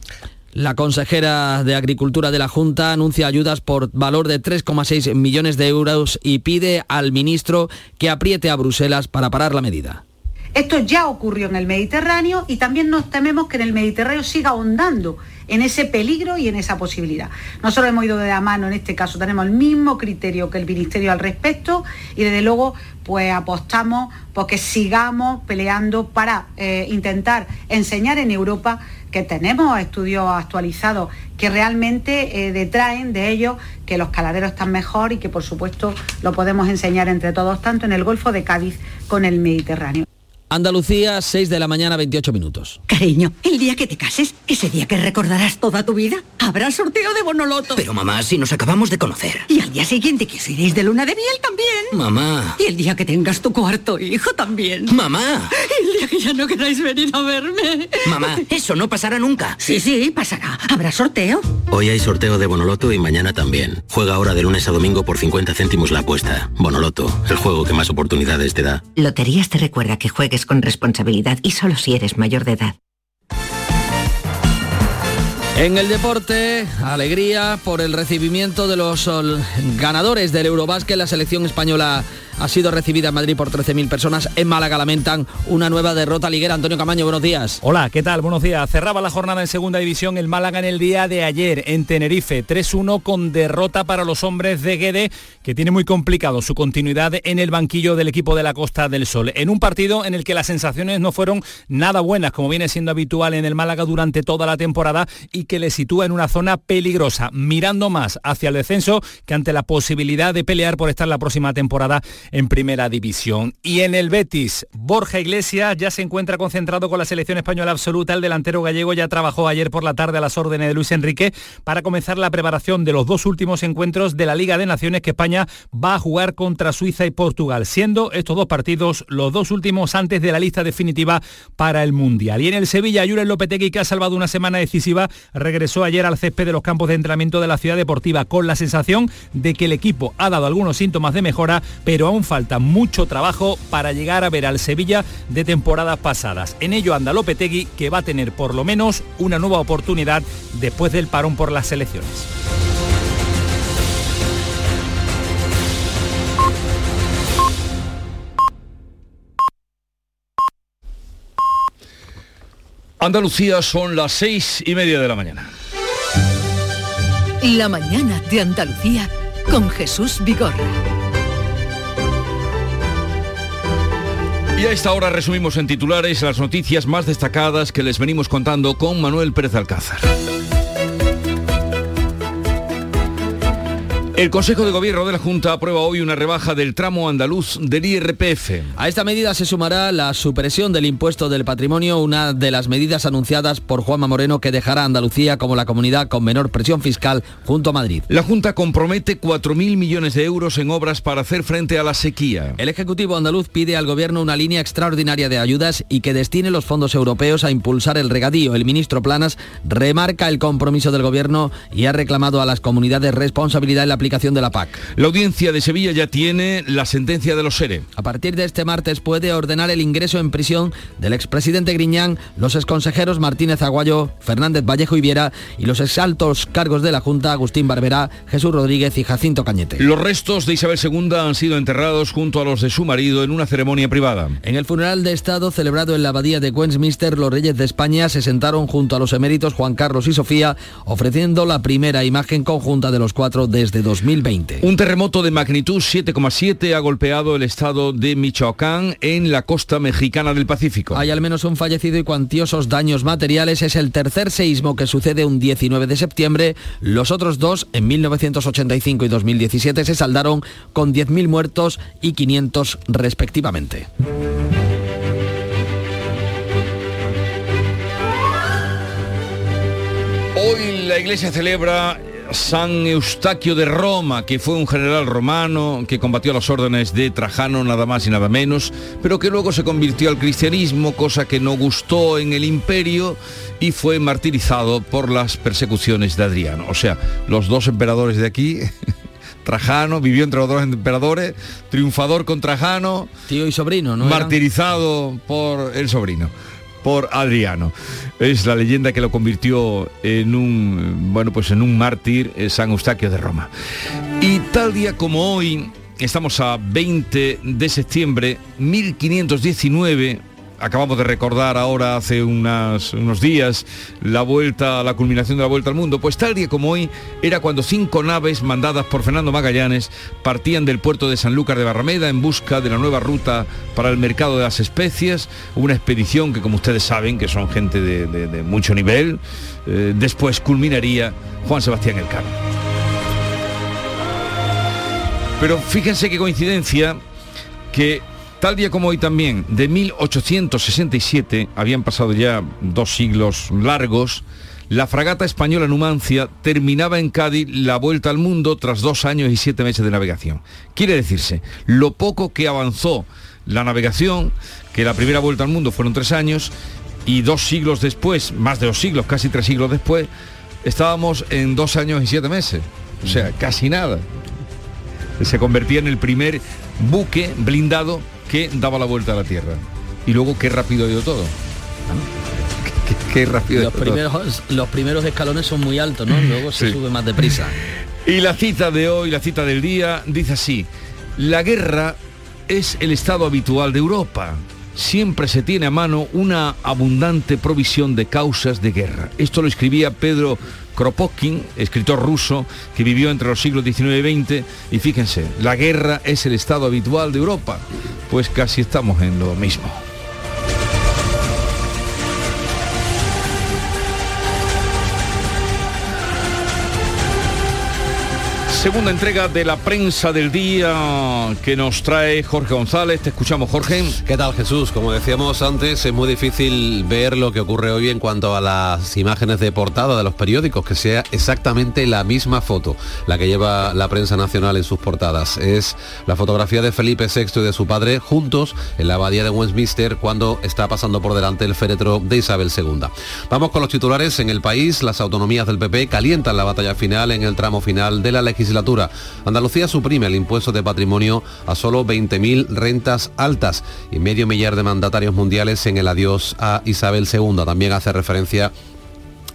La consejera de Agricultura de la Junta anuncia ayudas por valor de 3,6 millones de euros y pide al ministro que apriete a Bruselas para parar la medida. Esto ya ocurrió en el Mediterráneo y también nos tememos que en el Mediterráneo siga ahondando en ese peligro y en esa posibilidad. Nosotros hemos ido de la mano en este caso, tenemos el mismo criterio que el Ministerio al respecto y desde luego pues apostamos porque sigamos peleando para eh, intentar enseñar en Europa que tenemos estudios actualizados que realmente eh, detraen de ellos que los caladeros están mejor y que por supuesto lo podemos enseñar entre todos, tanto en el Golfo de Cádiz con el Mediterráneo. Andalucía, 6 de la mañana, 28 minutos. Cariño, el día que te cases, ese día que recordarás toda tu vida, habrá sorteo de Bonoloto. Pero mamá, si nos acabamos de conocer. Y al día siguiente que os iréis de luna de miel también. Mamá. Y el día que tengas tu cuarto hijo también. Mamá. Y el día que ya no queráis venir a verme. Mamá, eso no pasará nunca. Sí, sí, pasará. ¿Habrá sorteo? Hoy hay sorteo de Bonoloto y mañana también. Juega ahora de lunes a domingo por 50 céntimos la apuesta. Bonoloto, el juego que más oportunidades te da. Loterías te recuerda que juegues con responsabilidad y solo si eres mayor de edad. En el deporte, alegría por el recibimiento de los ganadores del Eurobásquet. La selección española ha sido recibida en Madrid por 13.000 personas. En Málaga lamentan una nueva derrota liguera. Antonio Camaño, buenos días. Hola, ¿qué tal? Buenos días. Cerraba la jornada en segunda división el Málaga en el día de ayer en Tenerife. 3-1 con derrota para los hombres de Guede, que tiene muy complicado su continuidad en el banquillo del equipo de la Costa del Sol. En un partido en el que las sensaciones no fueron nada buenas, como viene siendo habitual en el Málaga durante toda la temporada y que le sitúa en una zona peligrosa, mirando más hacia el descenso que ante la posibilidad de pelear por estar la próxima temporada en primera división. Y en el Betis, Borja Iglesias ya se encuentra concentrado con la selección española absoluta. El delantero gallego ya trabajó ayer por la tarde a las órdenes de Luis Enrique para comenzar la preparación de los dos últimos encuentros de la Liga de Naciones que España va a jugar contra Suiza y Portugal, siendo estos dos partidos los dos últimos antes de la lista definitiva para el Mundial. Y en el Sevilla, Julen Lopetegui, que ha salvado una semana decisiva, regresó ayer al césped de los campos de entrenamiento de la ciudad deportiva con la sensación de que el equipo ha dado algunos síntomas de mejora, pero aún falta mucho trabajo para llegar a ver al Sevilla de temporadas pasadas. En ello anda Lopetegui, que va a tener por lo menos una nueva oportunidad después del parón por las selecciones. Andalucía son las seis y media de la mañana. La mañana de Andalucía con Jesús Vigorra. Y a esta hora resumimos en titulares las noticias más destacadas que les venimos contando con Manuel Pérez Alcázar. El Consejo de Gobierno de la Junta aprueba hoy una rebaja del tramo andaluz del IRPF. A esta medida se sumará la supresión del impuesto del patrimonio, una de las medidas anunciadas por Juanma Moreno que dejará a Andalucía como la comunidad con menor presión fiscal junto a Madrid. La Junta compromete 4.000 millones de euros en obras para hacer frente a la sequía. El Ejecutivo andaluz pide al Gobierno una línea extraordinaria de ayudas y que destine los fondos europeos a impulsar el regadío. El ministro Planas remarca el compromiso del Gobierno y ha reclamado a las comunidades responsabilidad en la aplicación de la PAC. La audiencia de Sevilla ya tiene la sentencia de los SERE. A partir de este martes puede ordenar el ingreso en prisión del expresidente Griñán, los exconsejeros Martínez Aguayo, Fernández Vallejo y Viera y los exaltos cargos de la Junta Agustín Barberá, Jesús Rodríguez y Jacinto Cañete. Los restos de Isabel II han sido enterrados junto a los de su marido en una ceremonia privada. En el funeral de Estado celebrado en la abadía de Westminster, los reyes de España se sentaron junto a los eméritos Juan Carlos y Sofía, ofreciendo la primera imagen conjunta de los cuatro desde 2020. Un terremoto de magnitud 7,7 ha golpeado el estado de Michoacán en la costa mexicana del Pacífico. Hay al menos un fallecido y cuantiosos daños materiales. Es el tercer seísmo que sucede un 19 de septiembre. Los otros dos, en 1985 y 2017, se saldaron con 10.000 muertos y 500 respectivamente. Hoy la iglesia celebra San Eustaquio de Roma, que fue un general romano que combatió las órdenes de Trajano nada más y nada menos, pero que luego se convirtió al cristianismo, cosa que no gustó en el imperio y fue martirizado por las persecuciones de Adriano. O sea, los dos emperadores de aquí Trajano, vivió entre los dos emperadores, triunfador con Trajano. Tío y sobrino, ¿no? Martirizado por el sobrino por Adriano. Es la leyenda que lo convirtió en un, bueno, pues en un mártir, eh, San Eustaquio de Roma. Y tal día como hoy, estamos a 20 de septiembre, 1519, acabamos de recordar ahora hace unos días la vuelta, la culminación de la vuelta al mundo, pues tal día como hoy era cuando cinco naves mandadas por Fernando Magallanes partían del puerto de Sanlúcar de Barrameda en busca de la nueva ruta para el mercado de las especias, una expedición que como ustedes saben, que son gente de, mucho nivel, eh, después culminaría Juan Sebastián Elcano. Pero fíjense qué coincidencia que Tal día como hoy también, de 1867, habían pasado ya dos siglos largos, la fragata española Numancia terminaba en Cádiz la vuelta al mundo tras dos años y siete meses de navegación. Quiere decirse, lo poco que avanzó la navegación, que la primera vuelta al mundo fueron tres años, y dos siglos después, más de dos siglos, casi tres siglos después, estábamos en dos años y siete meses. O sea, casi nada. Se convertía en el primer buque blindado que daba la vuelta a la Tierra. Y luego qué rápido ha ido todo. Qué, rápido los primeros, los primeros escalones son muy altos, ¿no? Luego se sube más deprisa. Y la cita de hoy, la cita del día, dice así, la guerra es el estado habitual de Europa. Siempre se tiene a mano una abundante provisión de causas de guerra. Esto lo escribía Pedro Kropotkin, escritor ruso que vivió entre los siglos XIX y XX, y fíjense, la guerra es el estado habitual de Europa, pues casi estamos en lo mismo. Segunda entrega de la prensa del día que nos trae Jorge González. Te escuchamos, Jorge. ¿Qué tal, Jesús? Como decíamos antes, es muy difícil ver lo que ocurre hoy en cuanto a las imágenes de portada de los periódicos, que sea exactamente la misma foto, la que lleva la prensa nacional en sus portadas. Es la fotografía de Felipe VI y de su padre juntos en la abadía de Westminster cuando está pasando por delante el féretro de Isabel II. Vamos con los titulares. En el país, las autonomías del PP calientan la batalla final en el tramo final de la Andalucía suprime el impuesto de patrimonio a solo 20.000 rentas altas y medio millar de mandatarios mundiales en el adiós a Isabel II. También hace referencia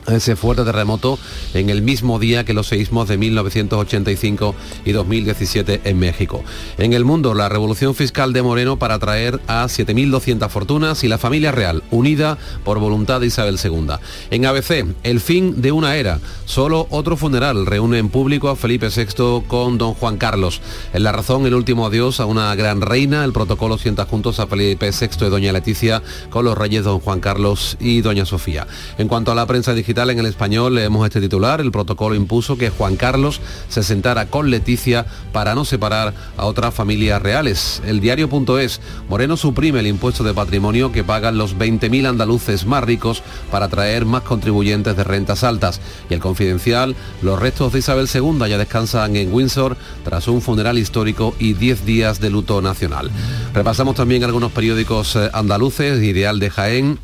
ese fuerte terremoto en el mismo día que los seísmos de 1985 y 2017 en México. En el mundo, la revolución fiscal de Moreno para traer a 7.200 fortunas y la familia real, unida por voluntad de Isabel II. En ABC, el fin de una era. Solo otro funeral reúne en público a Felipe VI con don Juan Carlos. En la razón, el último adiós a una gran reina. El protocolo sienta juntos a Felipe VI y doña Leticia con los reyes don Juan Carlos y doña Sofía. En cuanto a la prensa digital, en el español leemos este titular. El protocolo impuso que Juan Carlos se sentara con Leticia para no separar a otras familias reales. El diario.es, Moreno suprime el impuesto de patrimonio que pagan los 20.000 andaluces más ricos para traer más contribuyentes de rentas altas. Y el confidencial, los restos de Isabel II ya descansan en Windsor tras un funeral histórico y 10 días de luto nacional. Repasamos también algunos periódicos eh, andaluces, Ideal de Jaén,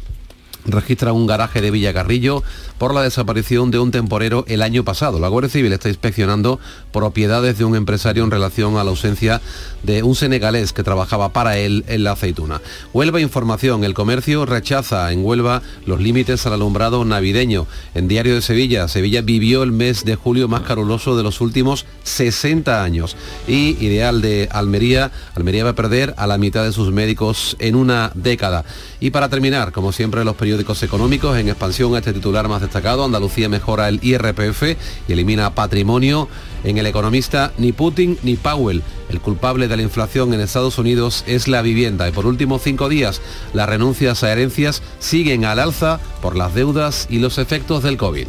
registra un garaje de Villacarrillo por la desaparición de un temporero el año pasado. La Guardia Civil está inspeccionando propiedades de un empresario en relación a la ausencia de un senegalés que trabajaba para él en la aceituna. Huelva Información. El comercio rechaza en Huelva los límites al alumbrado navideño. En Diario de Sevilla, Sevilla vivió el mes de julio más caluroso de los últimos 60 años. Y Ideal de Almería, Almería va a perder a la mitad de sus médicos en una década. Y para terminar, como siempre, los periódicos económicos en expansión a este titular más destacado, Andalucía mejora el IRPF y elimina patrimonio. En el economista, ni Putin ni Powell. El culpable de la inflación en Estados Unidos es la vivienda. Y por últimos cinco días, las renuncias a herencias siguen al alza por las deudas y los efectos del COVID.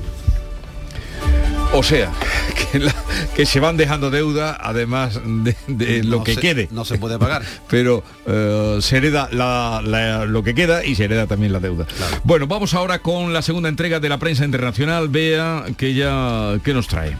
O sea, que, se van dejando deuda además de, lo que quede. No se puede pagar. Pero eh, se hereda lo que queda y se hereda también la deuda. Bueno, vamos ahora con la segunda entrega de la prensa internacional. Vea que ya que nos trae.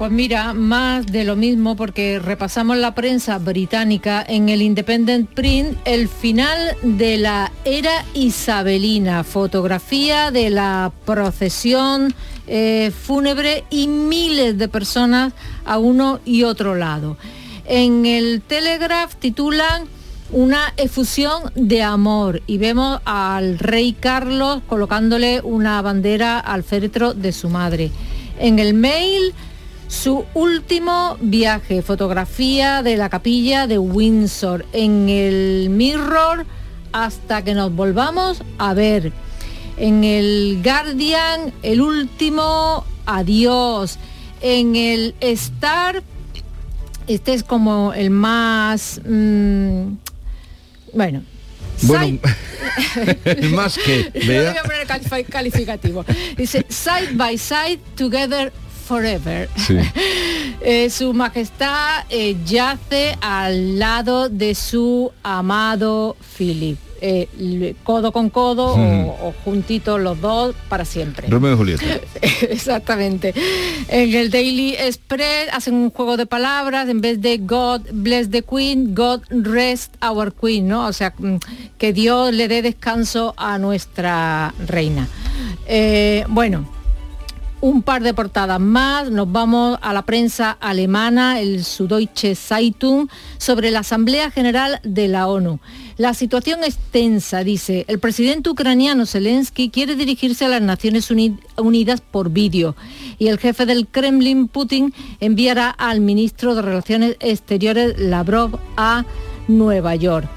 Pues mira, más de lo mismo porque repasamos la prensa británica en el Independent Print el final de la era isabelina, fotografía de la procesión eh, fúnebre y miles de personas a uno y otro lado. En el Telegraph titulan una efusión de amor y vemos al rey Carlos colocándole una bandera al féretro de su madre. En el mail su último viaje, fotografía de la capilla de Windsor en el Mirror hasta que nos volvamos a ver. En el Guardian, el último adiós. En el Star, este es como el más... Mm, bueno, bueno, más que... voy a poner calificativo. Dice, side by side, together forever. Eh, su majestad eh, yace al lado de su amado Philip. Eh, codo con codo o, juntitos los dos para siempre. Romeo y Julieta. Exactamente. En el Daily Express hacen un juego de palabras, en vez de God bless the Queen, God rest our Queen, ¿no? O sea, mm, que Dios le dé descanso a nuestra reina. bueno, un par de portadas más. Nos vamos a la prensa alemana, el Süddeutsche Zeitung, sobre la Asamblea General de la ONU. La situación es tensa, dice. El presidente ucraniano Zelensky quiere dirigirse a las Naciones Unidas por vídeo y el jefe del Kremlin, Putin, enviará al ministro de Relaciones Exteriores, Lavrov, a Nueva York.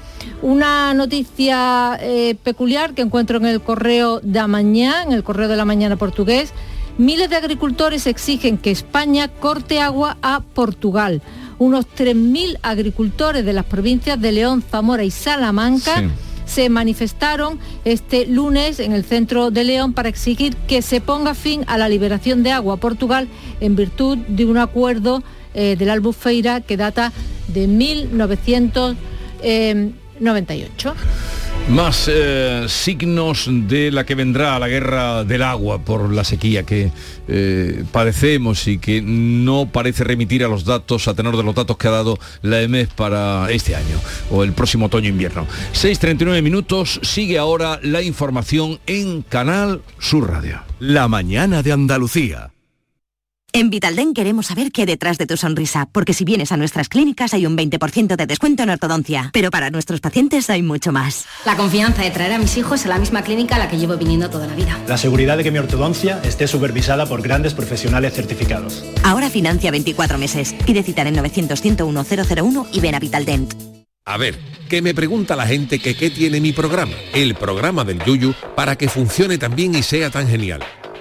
Una noticia eh, peculiar que encuentro en el correo de mañana, en el correo de la mañana portugués, Miles de agricultores exigen que España corte agua a Portugal. Unos 3.000 agricultores de las provincias de León, Zamora y Salamanca se manifestaron este lunes en el centro de León para exigir que se ponga fin a la liberación de agua a Portugal en virtud de un acuerdo eh, de la Albufeira que data de 1998. Más eh, signos de la que vendrá la guerra del agua por la sequía que eh, padecemos y que no parece remitir a los datos, a tenor de los datos que ha dado la EMES para este año o el próximo otoño-invierno. 6.39 minutos, sigue ahora la información en Canal Sur Radio. La mañana de Andalucía. En Vitalden queremos saber qué hay detrás de tu sonrisa, porque si vienes a nuestras clínicas hay un 20% de descuento en ortodoncia, pero para nuestros pacientes hay mucho más. La confianza de traer a mis hijos a la misma clínica a la que llevo viniendo toda la vida. La seguridad de que mi ortodoncia esté supervisada por grandes profesionales certificados. Ahora financia 24 meses. Pide citar en 900 101 001 y ven a Vitaldent. A ver, que me pregunta la gente que qué tiene mi programa, el programa del Yuyu, para que funcione tan bien y sea tan genial.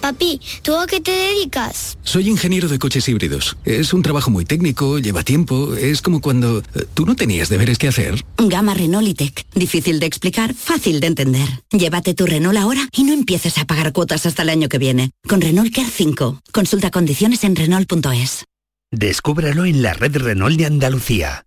Papi, ¿tú a qué te dedicas? Soy ingeniero de coches híbridos. Es un trabajo muy técnico, lleva tiempo. Es como cuando eh, tú no tenías deberes que hacer. Gama Renault y Tech. Difícil de explicar, fácil de entender. Llévate tu Renault ahora y no empieces a pagar cuotas hasta el año que viene. Con Renault Care 5. Consulta condiciones en Renault.es. Descúbralo en la red Renault de Andalucía.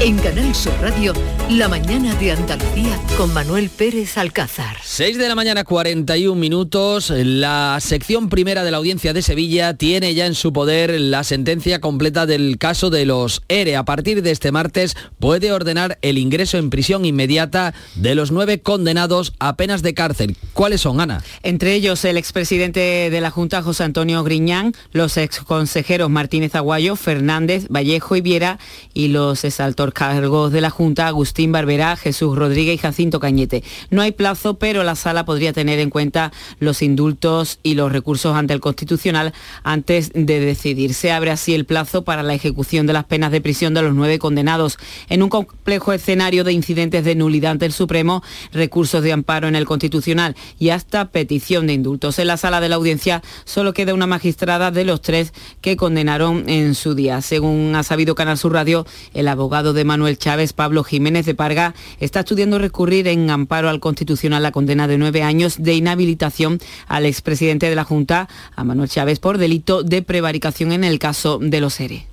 En Canal Sur Radio, la mañana de Andalucía con Manuel Pérez Alcázar. 6 de la mañana 41 minutos, la sección primera de la audiencia de Sevilla tiene ya en su poder la sentencia completa del caso de los ERE. A partir de este martes puede ordenar el ingreso en prisión inmediata de los nueve condenados a penas de cárcel. ¿Cuáles son, Ana? Entre ellos el expresidente de la Junta, José Antonio Griñán, los exconsejeros Martínez Aguayo, Fernández, Vallejo y Viera y los cargos de la Junta, Agustín Barberá, Jesús Rodríguez y Jacinto Cañete. No hay plazo, pero la sala podría tener en cuenta los indultos y los recursos ante el Constitucional antes de decidir. Se abre así el plazo para la ejecución de las penas de prisión de los nueve condenados. En un complejo escenario de incidentes de nulidad ante el Supremo, recursos de amparo en el Constitucional y hasta petición de indultos. En la sala de la audiencia solo queda una magistrada de los tres que condenaron en su día. Según ha sabido Canal Sur Radio, el abogado de Manuel Chávez, Pablo Jiménez de Parga, está estudiando recurrir en amparo al Constitucional la condena de nueve años de inhabilitación al expresidente de la Junta, a Manuel Chávez, por delito de prevaricación en el caso de los ERE.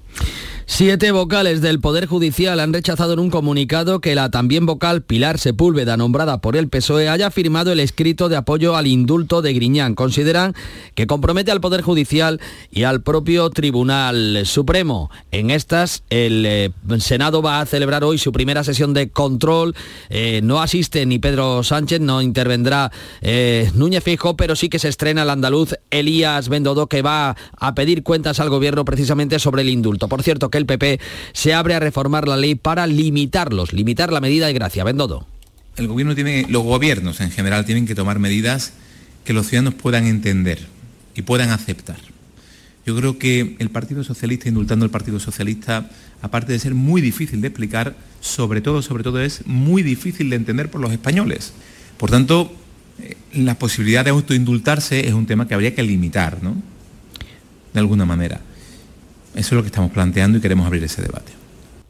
Siete vocales del Poder Judicial han rechazado en un comunicado que la también vocal Pilar Sepúlveda, nombrada por el PSOE, haya firmado el escrito de apoyo al indulto de Griñán. Consideran que compromete al Poder Judicial y al propio Tribunal Supremo. En estas, el eh, Senado va a celebrar hoy su primera sesión de control. Eh, no asiste ni Pedro Sánchez, no intervendrá eh, Núñez Fijo, pero sí que se estrena el andaluz Elías Bendodo, que va a pedir cuentas al gobierno precisamente sobre el indulto. Por cierto, que el PP se abre a reformar la ley para limitarlos, limitar la medida de gracia. Bendodo. El gobierno tiene, los gobiernos en general tienen que tomar medidas que los ciudadanos puedan entender y puedan aceptar. Yo creo que el Partido Socialista, indultando al Partido Socialista, aparte de ser muy difícil de explicar, sobre todo, sobre todo es muy difícil de entender por los españoles. Por tanto, eh, la posibilidad de autoindultarse es un tema que habría que limitar, ¿no? De alguna manera. Eso es lo que estamos planteando y queremos abrir ese debate.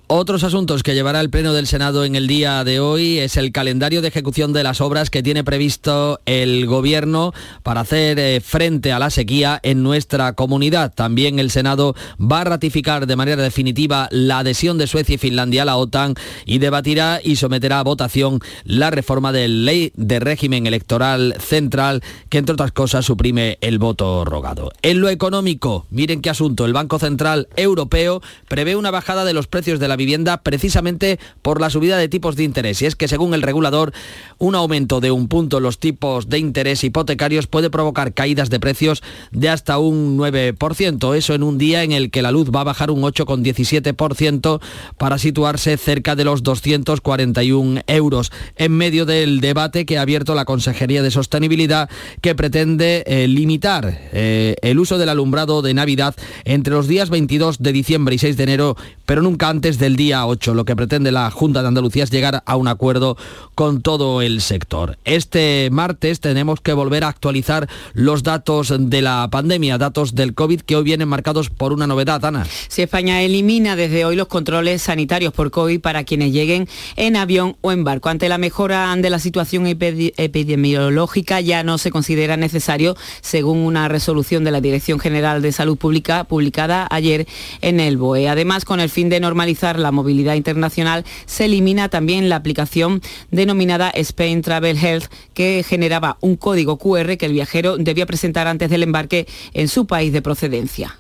Otros asuntos que llevará el Pleno del Senado en el día de hoy es el calendario de ejecución de las obras que tiene previsto el Gobierno para hacer eh, frente a la sequía en nuestra comunidad. También el Senado va a ratificar de manera definitiva la adhesión de Suecia y Finlandia a la OTAN y debatirá y someterá a votación la reforma de ley de régimen electoral central que entre otras cosas suprime el voto rogado. En lo económico, miren qué asunto, el Banco Central Europeo prevé una bajada de los precios de la vivienda precisamente por la subida de tipos de interés. Y es que según el regulador, un aumento de un punto en los tipos de interés hipotecarios puede provocar caídas de precios de hasta un 9%. Eso en un día en el que la luz va a bajar un 8,17% para situarse cerca de los 241 euros. En medio del debate que ha abierto la Consejería de Sostenibilidad que pretende eh, limitar eh, el uso del alumbrado de Navidad entre los días 22 de diciembre y 6 de enero, pero nunca antes del día 8. Lo que pretende la Junta de Andalucía es llegar a un acuerdo con todo el sector. Este martes tenemos que volver a actualizar los datos de la pandemia, datos del COVID que hoy vienen marcados por una novedad, Ana. Si España elimina desde hoy los controles sanitarios por COVID para quienes lleguen en avión o en barco. Ante la mejora de la situación epidemiológica ya no se considera necesario, según una resolución de la Dirección General de Salud Pública publicada ayer en el BOE. Además, con el fin de normalizar la movilidad internacional, se elimina también la aplicación denominada Spain Travel Health, que generaba un código QR que el viajero debía presentar antes del embarque en su país de procedencia.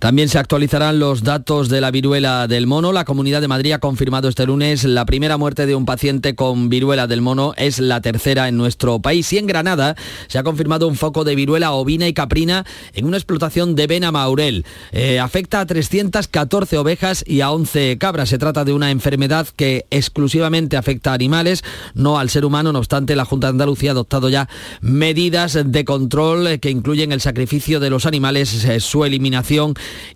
También se actualizarán los datos de la viruela del mono. La Comunidad de Madrid ha confirmado este lunes la primera muerte de un paciente con viruela del mono. Es la tercera en nuestro país. Y en Granada se ha confirmado un foco de viruela ovina y caprina en una explotación de Bena Maurel. Eh, afecta a 314 ovejas y a 11 cabras. Se trata de una enfermedad que exclusivamente afecta a animales, no al ser humano. No obstante, la Junta de Andalucía ha adoptado ya medidas de control que incluyen el sacrificio de los animales, eh, su eliminación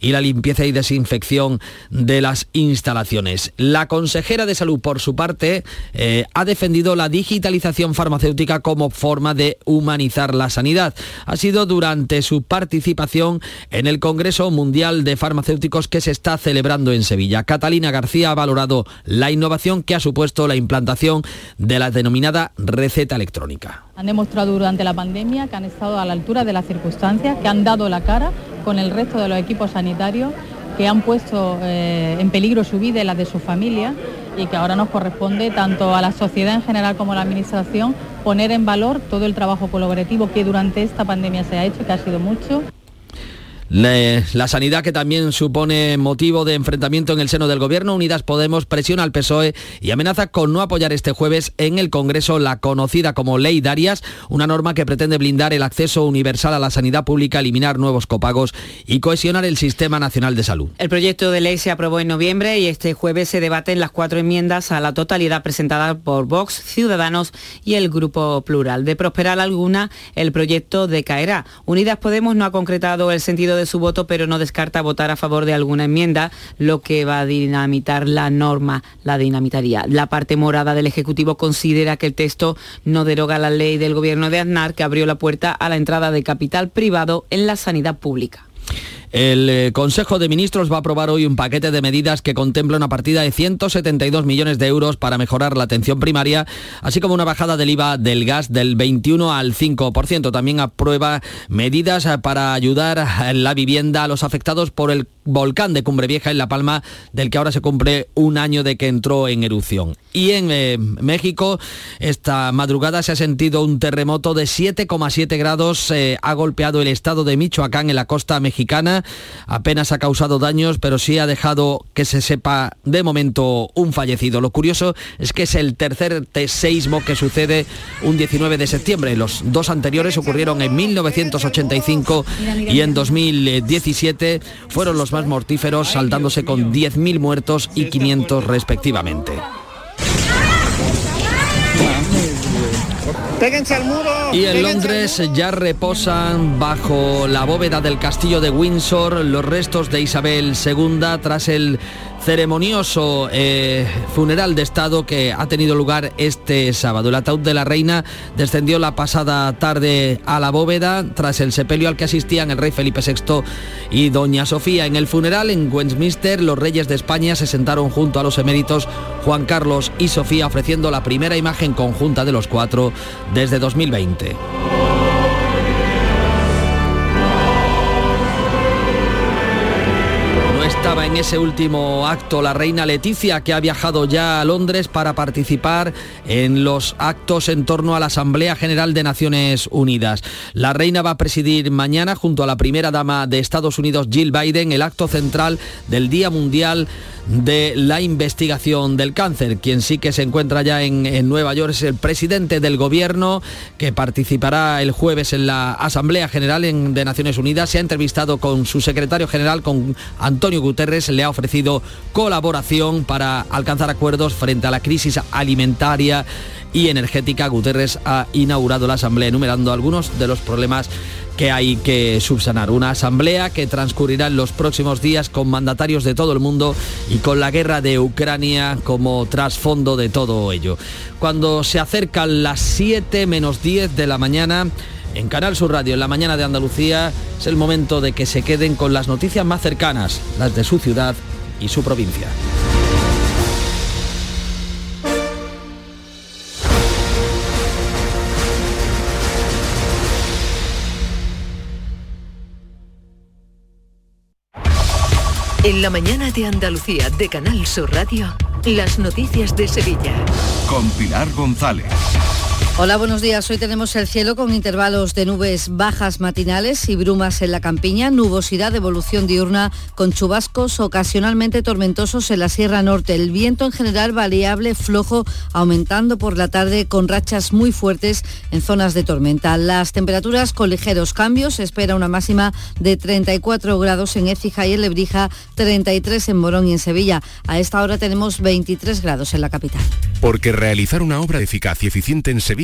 y la limpieza y desinfección de las instalaciones. La consejera de salud, por su parte, eh, ha defendido la digitalización farmacéutica como forma de humanizar la sanidad. Ha sido durante su participación en el Congreso Mundial de Farmacéuticos que se está celebrando en Sevilla. Catalina García ha valorado la innovación que ha supuesto la implantación de la denominada receta electrónica. Han demostrado durante la pandemia que han estado a la altura de las circunstancias, que han dado la cara con el resto de los equipos sanitarios, que han puesto eh, en peligro su vida y la de su familia y que ahora nos corresponde tanto a la sociedad en general como a la Administración poner en valor todo el trabajo colaborativo que durante esta pandemia se ha hecho, que ha sido mucho la sanidad que también supone motivo de enfrentamiento en el seno del gobierno, Unidas Podemos presiona al PSOE y amenaza con no apoyar este jueves en el Congreso la conocida como Ley Darias, una norma que pretende blindar el acceso universal a la sanidad pública, eliminar nuevos copagos y cohesionar el Sistema Nacional de Salud. El proyecto de ley se aprobó en noviembre y este jueves se debaten las cuatro enmiendas a la totalidad presentadas por Vox, Ciudadanos y el Grupo Plural. De prosperar alguna, el proyecto decaerá. Unidas Podemos no ha concretado el sentido de su voto, pero no descarta votar a favor de alguna enmienda, lo que va a dinamitar la norma, la dinamitaría. La parte morada del Ejecutivo considera que el texto no deroga la ley del gobierno de Aznar, que abrió la puerta a la entrada de capital privado en la sanidad pública. El eh, Consejo de Ministros va a aprobar hoy un paquete de medidas que contempla una partida de 172 millones de euros para mejorar la atención primaria, así como una bajada del IVA del gas del 21 al 5%. También aprueba medidas eh, para ayudar en la vivienda a los afectados por el volcán de Cumbre Vieja en La Palma, del que ahora se cumple un año de que entró en erupción. Y en eh, México, esta madrugada se ha sentido un terremoto de 7,7 grados, ha golpeado el estado de Michoacán en la costa mexicana apenas ha causado daños, pero sí ha dejado que se sepa de momento un fallecido. Lo curioso es que es el tercer seismo que sucede un 19 de septiembre. Los dos anteriores ocurrieron en 1985 y en 2017 fueron los más mortíferos, saltándose con 10.000 muertos y 500 respectivamente. Y en Londres ya reposan bajo la bóveda del castillo de Windsor los restos de Isabel II tras el ceremonioso eh, funeral de Estado que ha tenido lugar este sábado. El ataúd de la reina descendió la pasada tarde a la bóveda tras el sepelio al que asistían el rey Felipe VI y doña Sofía. En el funeral en Westminster los reyes de España se sentaron junto a los eméritos Juan Carlos y Sofía ofreciendo la primera imagen conjunta de los cuatro desde 2020. En ese último acto la reina Leticia, que ha viajado ya a Londres para participar en los actos en torno a la Asamblea General de Naciones Unidas. La reina va a presidir mañana, junto a la primera dama de Estados Unidos, Jill Biden, el acto central del Día Mundial de la investigación del cáncer. Quien sí que se encuentra ya en, en, Nueva York es el presidente del gobierno que participará el jueves en la Asamblea General de Naciones Unidas. Se ha entrevistado con su secretario general, con Antonio Guterres, le ha ofrecido colaboración para alcanzar acuerdos frente a la crisis alimentaria y energética. Guterres ha inaugurado la Asamblea enumerando algunos de los problemas que hay que subsanar. Una asamblea que transcurrirá en los próximos días con mandatarios de todo el mundo y con la guerra de Ucrania como trasfondo de todo ello. Cuando se acercan las 7 menos 10 de la mañana, en Canal Sur Radio, en la mañana de Andalucía, es el momento de que se queden con las noticias más cercanas, las de su ciudad y su provincia. En la mañana de Andalucía de Canal Sur Radio, las noticias de Sevilla. Con Pilar González. Hola, buenos días. Hoy tenemos el cielo con intervalos de nubes bajas matinales y brumas en la campiña, nubosidad evolución diurna con chubascos ocasionalmente tormentosos en la Sierra Norte. El viento en general variable, flojo, aumentando por la tarde con rachas muy fuertes en zonas de tormenta. Las temperaturas con ligeros cambios. Se espera una máxima de 34 grados en Écija y en Lebrija, 33 en Morón y en Sevilla. A esta hora tenemos 23 grados en la capital. Porque realizar una obra eficaz y eficiente en Sevilla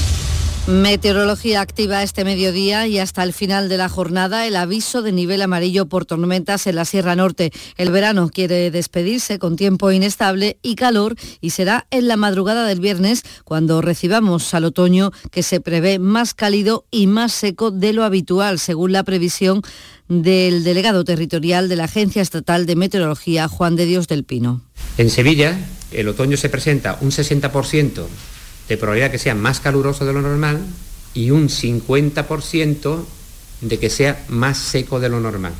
Meteorología activa este mediodía y hasta el final de la jornada el aviso de nivel amarillo por tormentas en la Sierra Norte. El verano quiere despedirse con tiempo inestable y calor y será en la madrugada del viernes cuando recibamos al otoño que se prevé más cálido y más seco de lo habitual, según la previsión del delegado territorial de la Agencia Estatal de Meteorología, Juan de Dios del Pino. En Sevilla, el otoño se presenta un 60% de probabilidad que sea más caluroso de lo normal y un 50% de que sea más seco de lo normal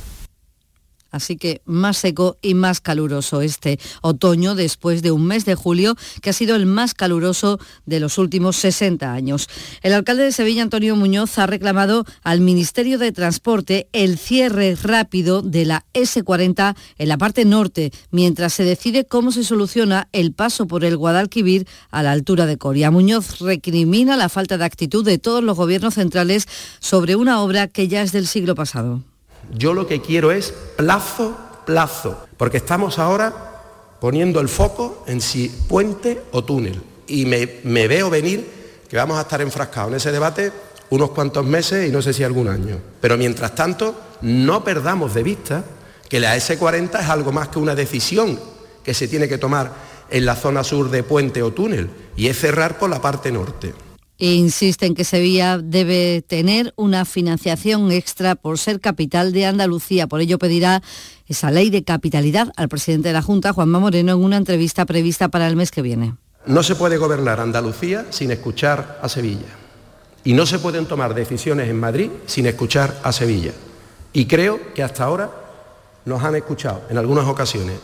así que más seco y más caluroso este otoño después de un mes de julio que ha sido el más caluroso de los últimos 60 años. El alcalde de Sevilla, Antonio Muñoz, ha reclamado al Ministerio de Transporte el cierre rápido de la S40 en la parte norte, mientras se decide cómo se soluciona el paso por el Guadalquivir a la altura de Coria. Muñoz recrimina la falta de actitud de todos los gobiernos centrales sobre una obra que ya es del siglo pasado. Yo lo que quiero es plazo, plazo, porque estamos ahora poniendo el foco en si puente o túnel. Y me, veo venir que vamos a estar enfrascados en ese debate unos cuantos meses y no sé si algún año. Pero mientras tanto, no perdamos de vista que la S40 es algo más que una decisión que se tiene que tomar en la zona sur de puente o túnel, y es cerrar por la parte norte e insiste en que Sevilla debe tener una financiación extra por ser capital de Andalucía. Por ello pedirá esa ley de capitalidad al presidente de la Junta, Juanma Moreno, en una entrevista prevista para el mes que viene. No se puede gobernar Andalucía sin escuchar a Sevilla. Y no se pueden tomar decisiones en Madrid sin escuchar a Sevilla. Y creo que hasta ahora nos han escuchado en algunas ocasiones,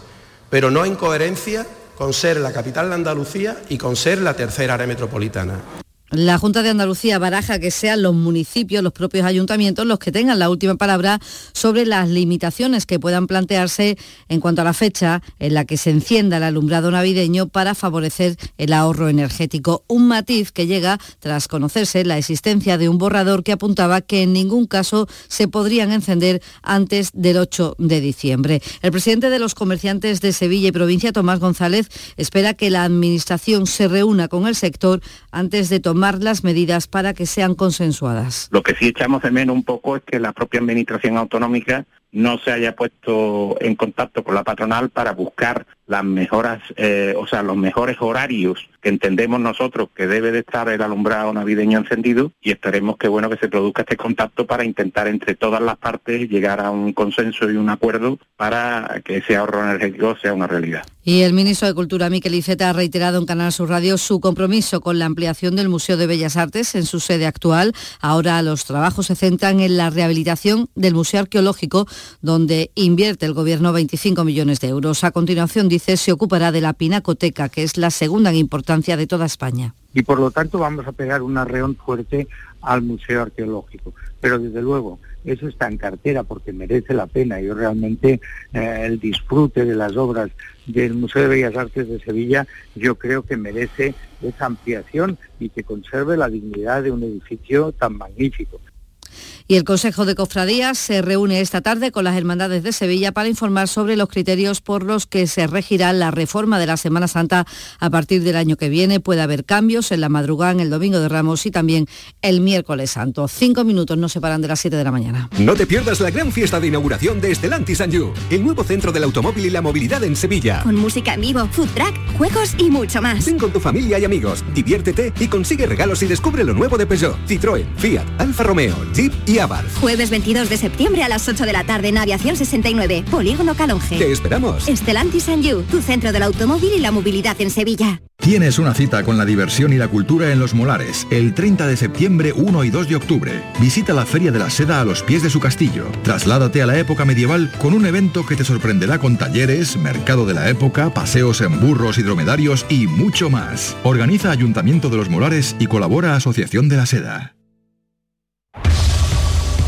pero no en coherencia con ser la capital de Andalucía y con ser la tercera área metropolitana. La Junta de Andalucía baraja que sean los municipios, los propios ayuntamientos, los que tengan la última palabra sobre las limitaciones que puedan plantearse en cuanto a la fecha en la que se encienda el alumbrado navideño para favorecer el ahorro energético. Un matiz que llega tras conocerse la existencia de un borrador que apuntaba que en ningún caso se podrían encender antes del 8 de diciembre. El presidente de los comerciantes de Sevilla y provincia, Tomás González, espera que la Administración se reúna con el sector antes de tomar tomar las medidas para que sean consensuadas. Lo que sí echamos de menos un poco es que la propia Administración Autonómica no se haya puesto en contacto con la patronal para buscar las mejoras, eh, o sea, los mejores horarios que entendemos nosotros que debe de estar el alumbrado navideño encendido y esperemos que bueno que se produzca este contacto para intentar entre todas las partes llegar a un consenso y un acuerdo para que ese ahorro energético sea una realidad. Y el ministro de Cultura, Miquel Iceta, ha reiterado en Canal Sur Radio su compromiso con la ampliación del Museo de Bellas Artes en su sede actual. Ahora los trabajos se centran en la rehabilitación del Museo Arqueológico, donde invierte el Gobierno 25 millones de euros. A continuación, se ocupará de la Pinacoteca, que es la segunda en importancia de toda España. Y por lo tanto vamos a pegar un arreón fuerte al Museo Arqueológico. Pero desde luego, eso está en cartera porque merece la pena. Yo realmente eh, el disfrute de las obras del Museo de Bellas Artes de Sevilla, yo creo que merece esa ampliación y que conserve la dignidad de un edificio tan magnífico. Y el Consejo de Cofradías se reúne esta tarde con las Hermandades de Sevilla para informar sobre los criterios por los que se regirá la reforma de la Semana Santa a partir del año que viene. Puede haber cambios en la madrugada, en el Domingo de Ramos y también el miércoles santo. Cinco minutos no se paran de las 7 de la mañana. No te pierdas la gran fiesta de inauguración de Estelantis You, el nuevo centro del automóvil y la movilidad en Sevilla. Con música en vivo, food track, juegos y mucho más. Ven con tu familia y amigos, diviértete y consigue regalos y descubre lo nuevo de Peugeot, Citroën, Fiat, Alfa Romeo, Jeep y Jueves 22 de septiembre a las 8 de la tarde en Aviación 69, Polígono Calonge. Te esperamos. Estelantis and You, tu centro del automóvil y la movilidad en Sevilla. Tienes una cita con la diversión y la cultura en Los Molares, el 30 de septiembre, 1 y 2 de octubre. Visita la Feria de la Seda a los pies de su castillo. Trasládate a la época medieval con un evento que te sorprenderá con talleres, mercado de la época, paseos en burros y dromedarios y mucho más. Organiza Ayuntamiento de Los Molares y colabora Asociación de la Seda.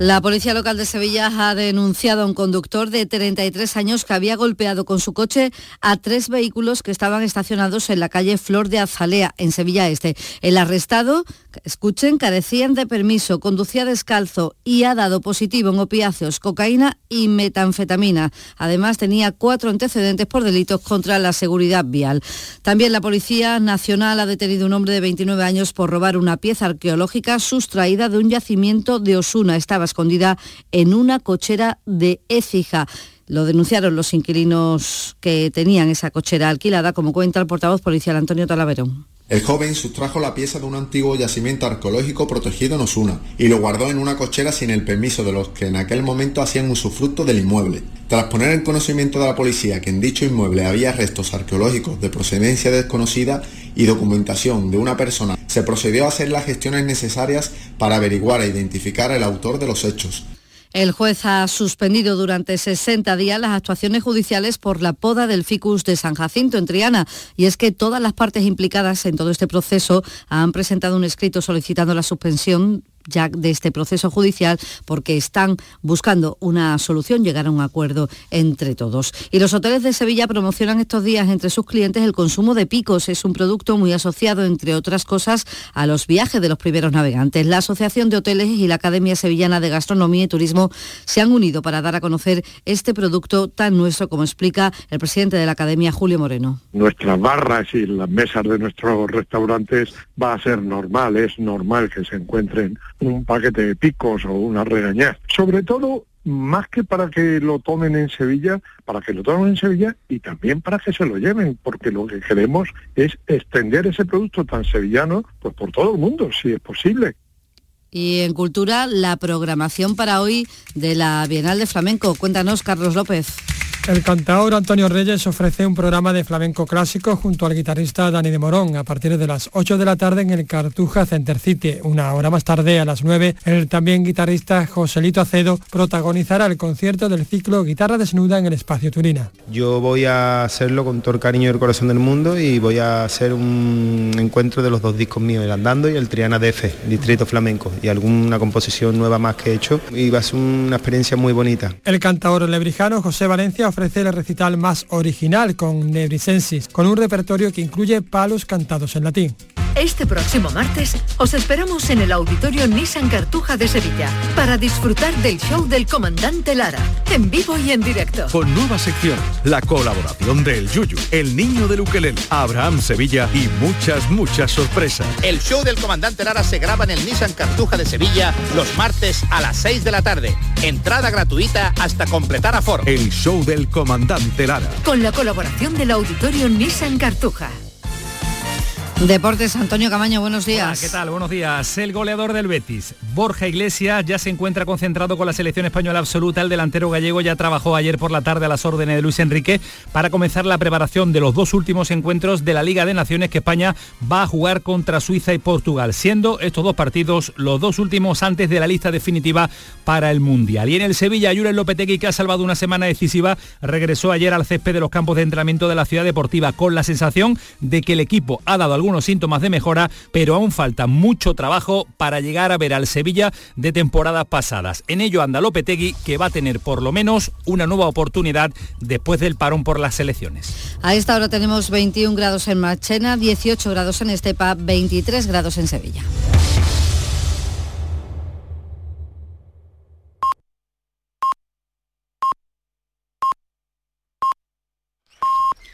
La policía local de Sevilla ha denunciado a un conductor de 33 años que había golpeado con su coche a tres vehículos que estaban estacionados en la calle Flor de Azalea, en Sevilla Este. El arrestado, escuchen, carecían de permiso, conducía descalzo y ha dado positivo en opiáceos, cocaína y metanfetamina. Además, tenía cuatro antecedentes por delitos contra la seguridad vial. También la Policía Nacional ha detenido a un hombre de 29 años por robar una pieza arqueológica sustraída de un yacimiento de Osuna. Estaba escondida en una cochera de Écija. Lo denunciaron los inquilinos que tenían esa cochera alquilada, como cuenta el portavoz policial Antonio Talaverón. El joven sustrajo la pieza de un antiguo yacimiento arqueológico protegido en Osuna y lo guardó en una cochera sin el permiso de los que en aquel momento hacían usufructo del inmueble. Tras poner en conocimiento de la policía que en dicho inmueble había restos arqueológicos de procedencia desconocida y documentación de una persona, se procedió a hacer las gestiones necesarias para averiguar e identificar al autor de los hechos. El juez ha suspendido durante 60 días las actuaciones judiciales por la poda del ficus de San Jacinto en Triana. Y es que todas las partes implicadas en todo este proceso han presentado un escrito solicitando la suspensión ya de este proceso judicial porque están buscando una solución, llegar a un acuerdo entre todos. Y los hoteles de Sevilla promocionan estos días entre sus clientes el consumo de picos. Es un producto muy asociado, entre otras cosas, a los viajes de los primeros navegantes. La Asociación de Hoteles y la Academia Sevillana de Gastronomía y Turismo se han unido para dar a conocer este producto tan nuestro como explica el presidente de la Academia, Julio Moreno. Nuestras barras y las mesas de nuestros restaurantes va a ser normal, es normal que se encuentren un paquete de picos o una regañaz. Sobre todo, más que para que lo tomen en Sevilla, para que lo tomen en Sevilla y también para que se lo lleven, porque lo que queremos es extender ese producto tan sevillano pues por todo el mundo, si es posible. Y en cultura, la programación para hoy de la Bienal de Flamenco. Cuéntanos, Carlos López. El cantador Antonio Reyes ofrece un programa de flamenco clásico junto al guitarrista Dani de Morón a partir de las 8 de la tarde en el Cartuja Center City. Una hora más tarde, a las 9, el también guitarrista Joselito Acedo protagonizará el concierto del ciclo Guitarra Desnuda en el Espacio Turina. Yo voy a hacerlo con todo el cariño y el corazón del mundo y voy a hacer un encuentro de los dos discos míos, el Andando y el Triana DF, Distrito Flamenco, y alguna composición nueva más que he hecho y va a ser una experiencia muy bonita. El cantador lebrijano José Valencia ofrece el recital más original con Nebrisensis, con un repertorio que incluye palos cantados en latín. Este próximo martes os esperamos en el Auditorio Nissan Cartuja de Sevilla para disfrutar del show del comandante Lara, en vivo y en directo. Con nueva sección, la colaboración del Yuyu, el niño de Ukelele, Abraham Sevilla y muchas, muchas sorpresas. El show del comandante Lara se graba en el Nissan Cartuja de Sevilla los martes a las 6 de la tarde. Entrada gratuita hasta completar aforo. El show del comandante Lara. Con la colaboración del Auditorio Nissan Cartuja. Deportes, Antonio Camaño, buenos días. Hola, ¿qué tal? Buenos días. El goleador del Betis, Borja Iglesias, ya se encuentra concentrado con la selección española absoluta. El delantero gallego ya trabajó ayer por la tarde a las órdenes de Luis Enrique para comenzar la preparación de los dos últimos encuentros de la Liga de Naciones que España va a jugar contra Suiza y Portugal, siendo estos dos partidos los dos últimos antes de la lista definitiva para el Mundial. Y en el Sevilla, Julen Lopetegui, que ha salvado una semana decisiva, regresó ayer al césped de los campos de entrenamiento de la ciudad deportiva con la sensación de que el equipo ha dado algunos síntomas de mejora, pero aún falta mucho trabajo para llegar a ver al Sevilla de temporadas pasadas. En ello anda Lopetegui, que va a tener por lo menos una nueva oportunidad después del parón por las selecciones. A esta hora tenemos 21 grados en Marchena, 18 grados en Estepa, 23 grados en Sevilla.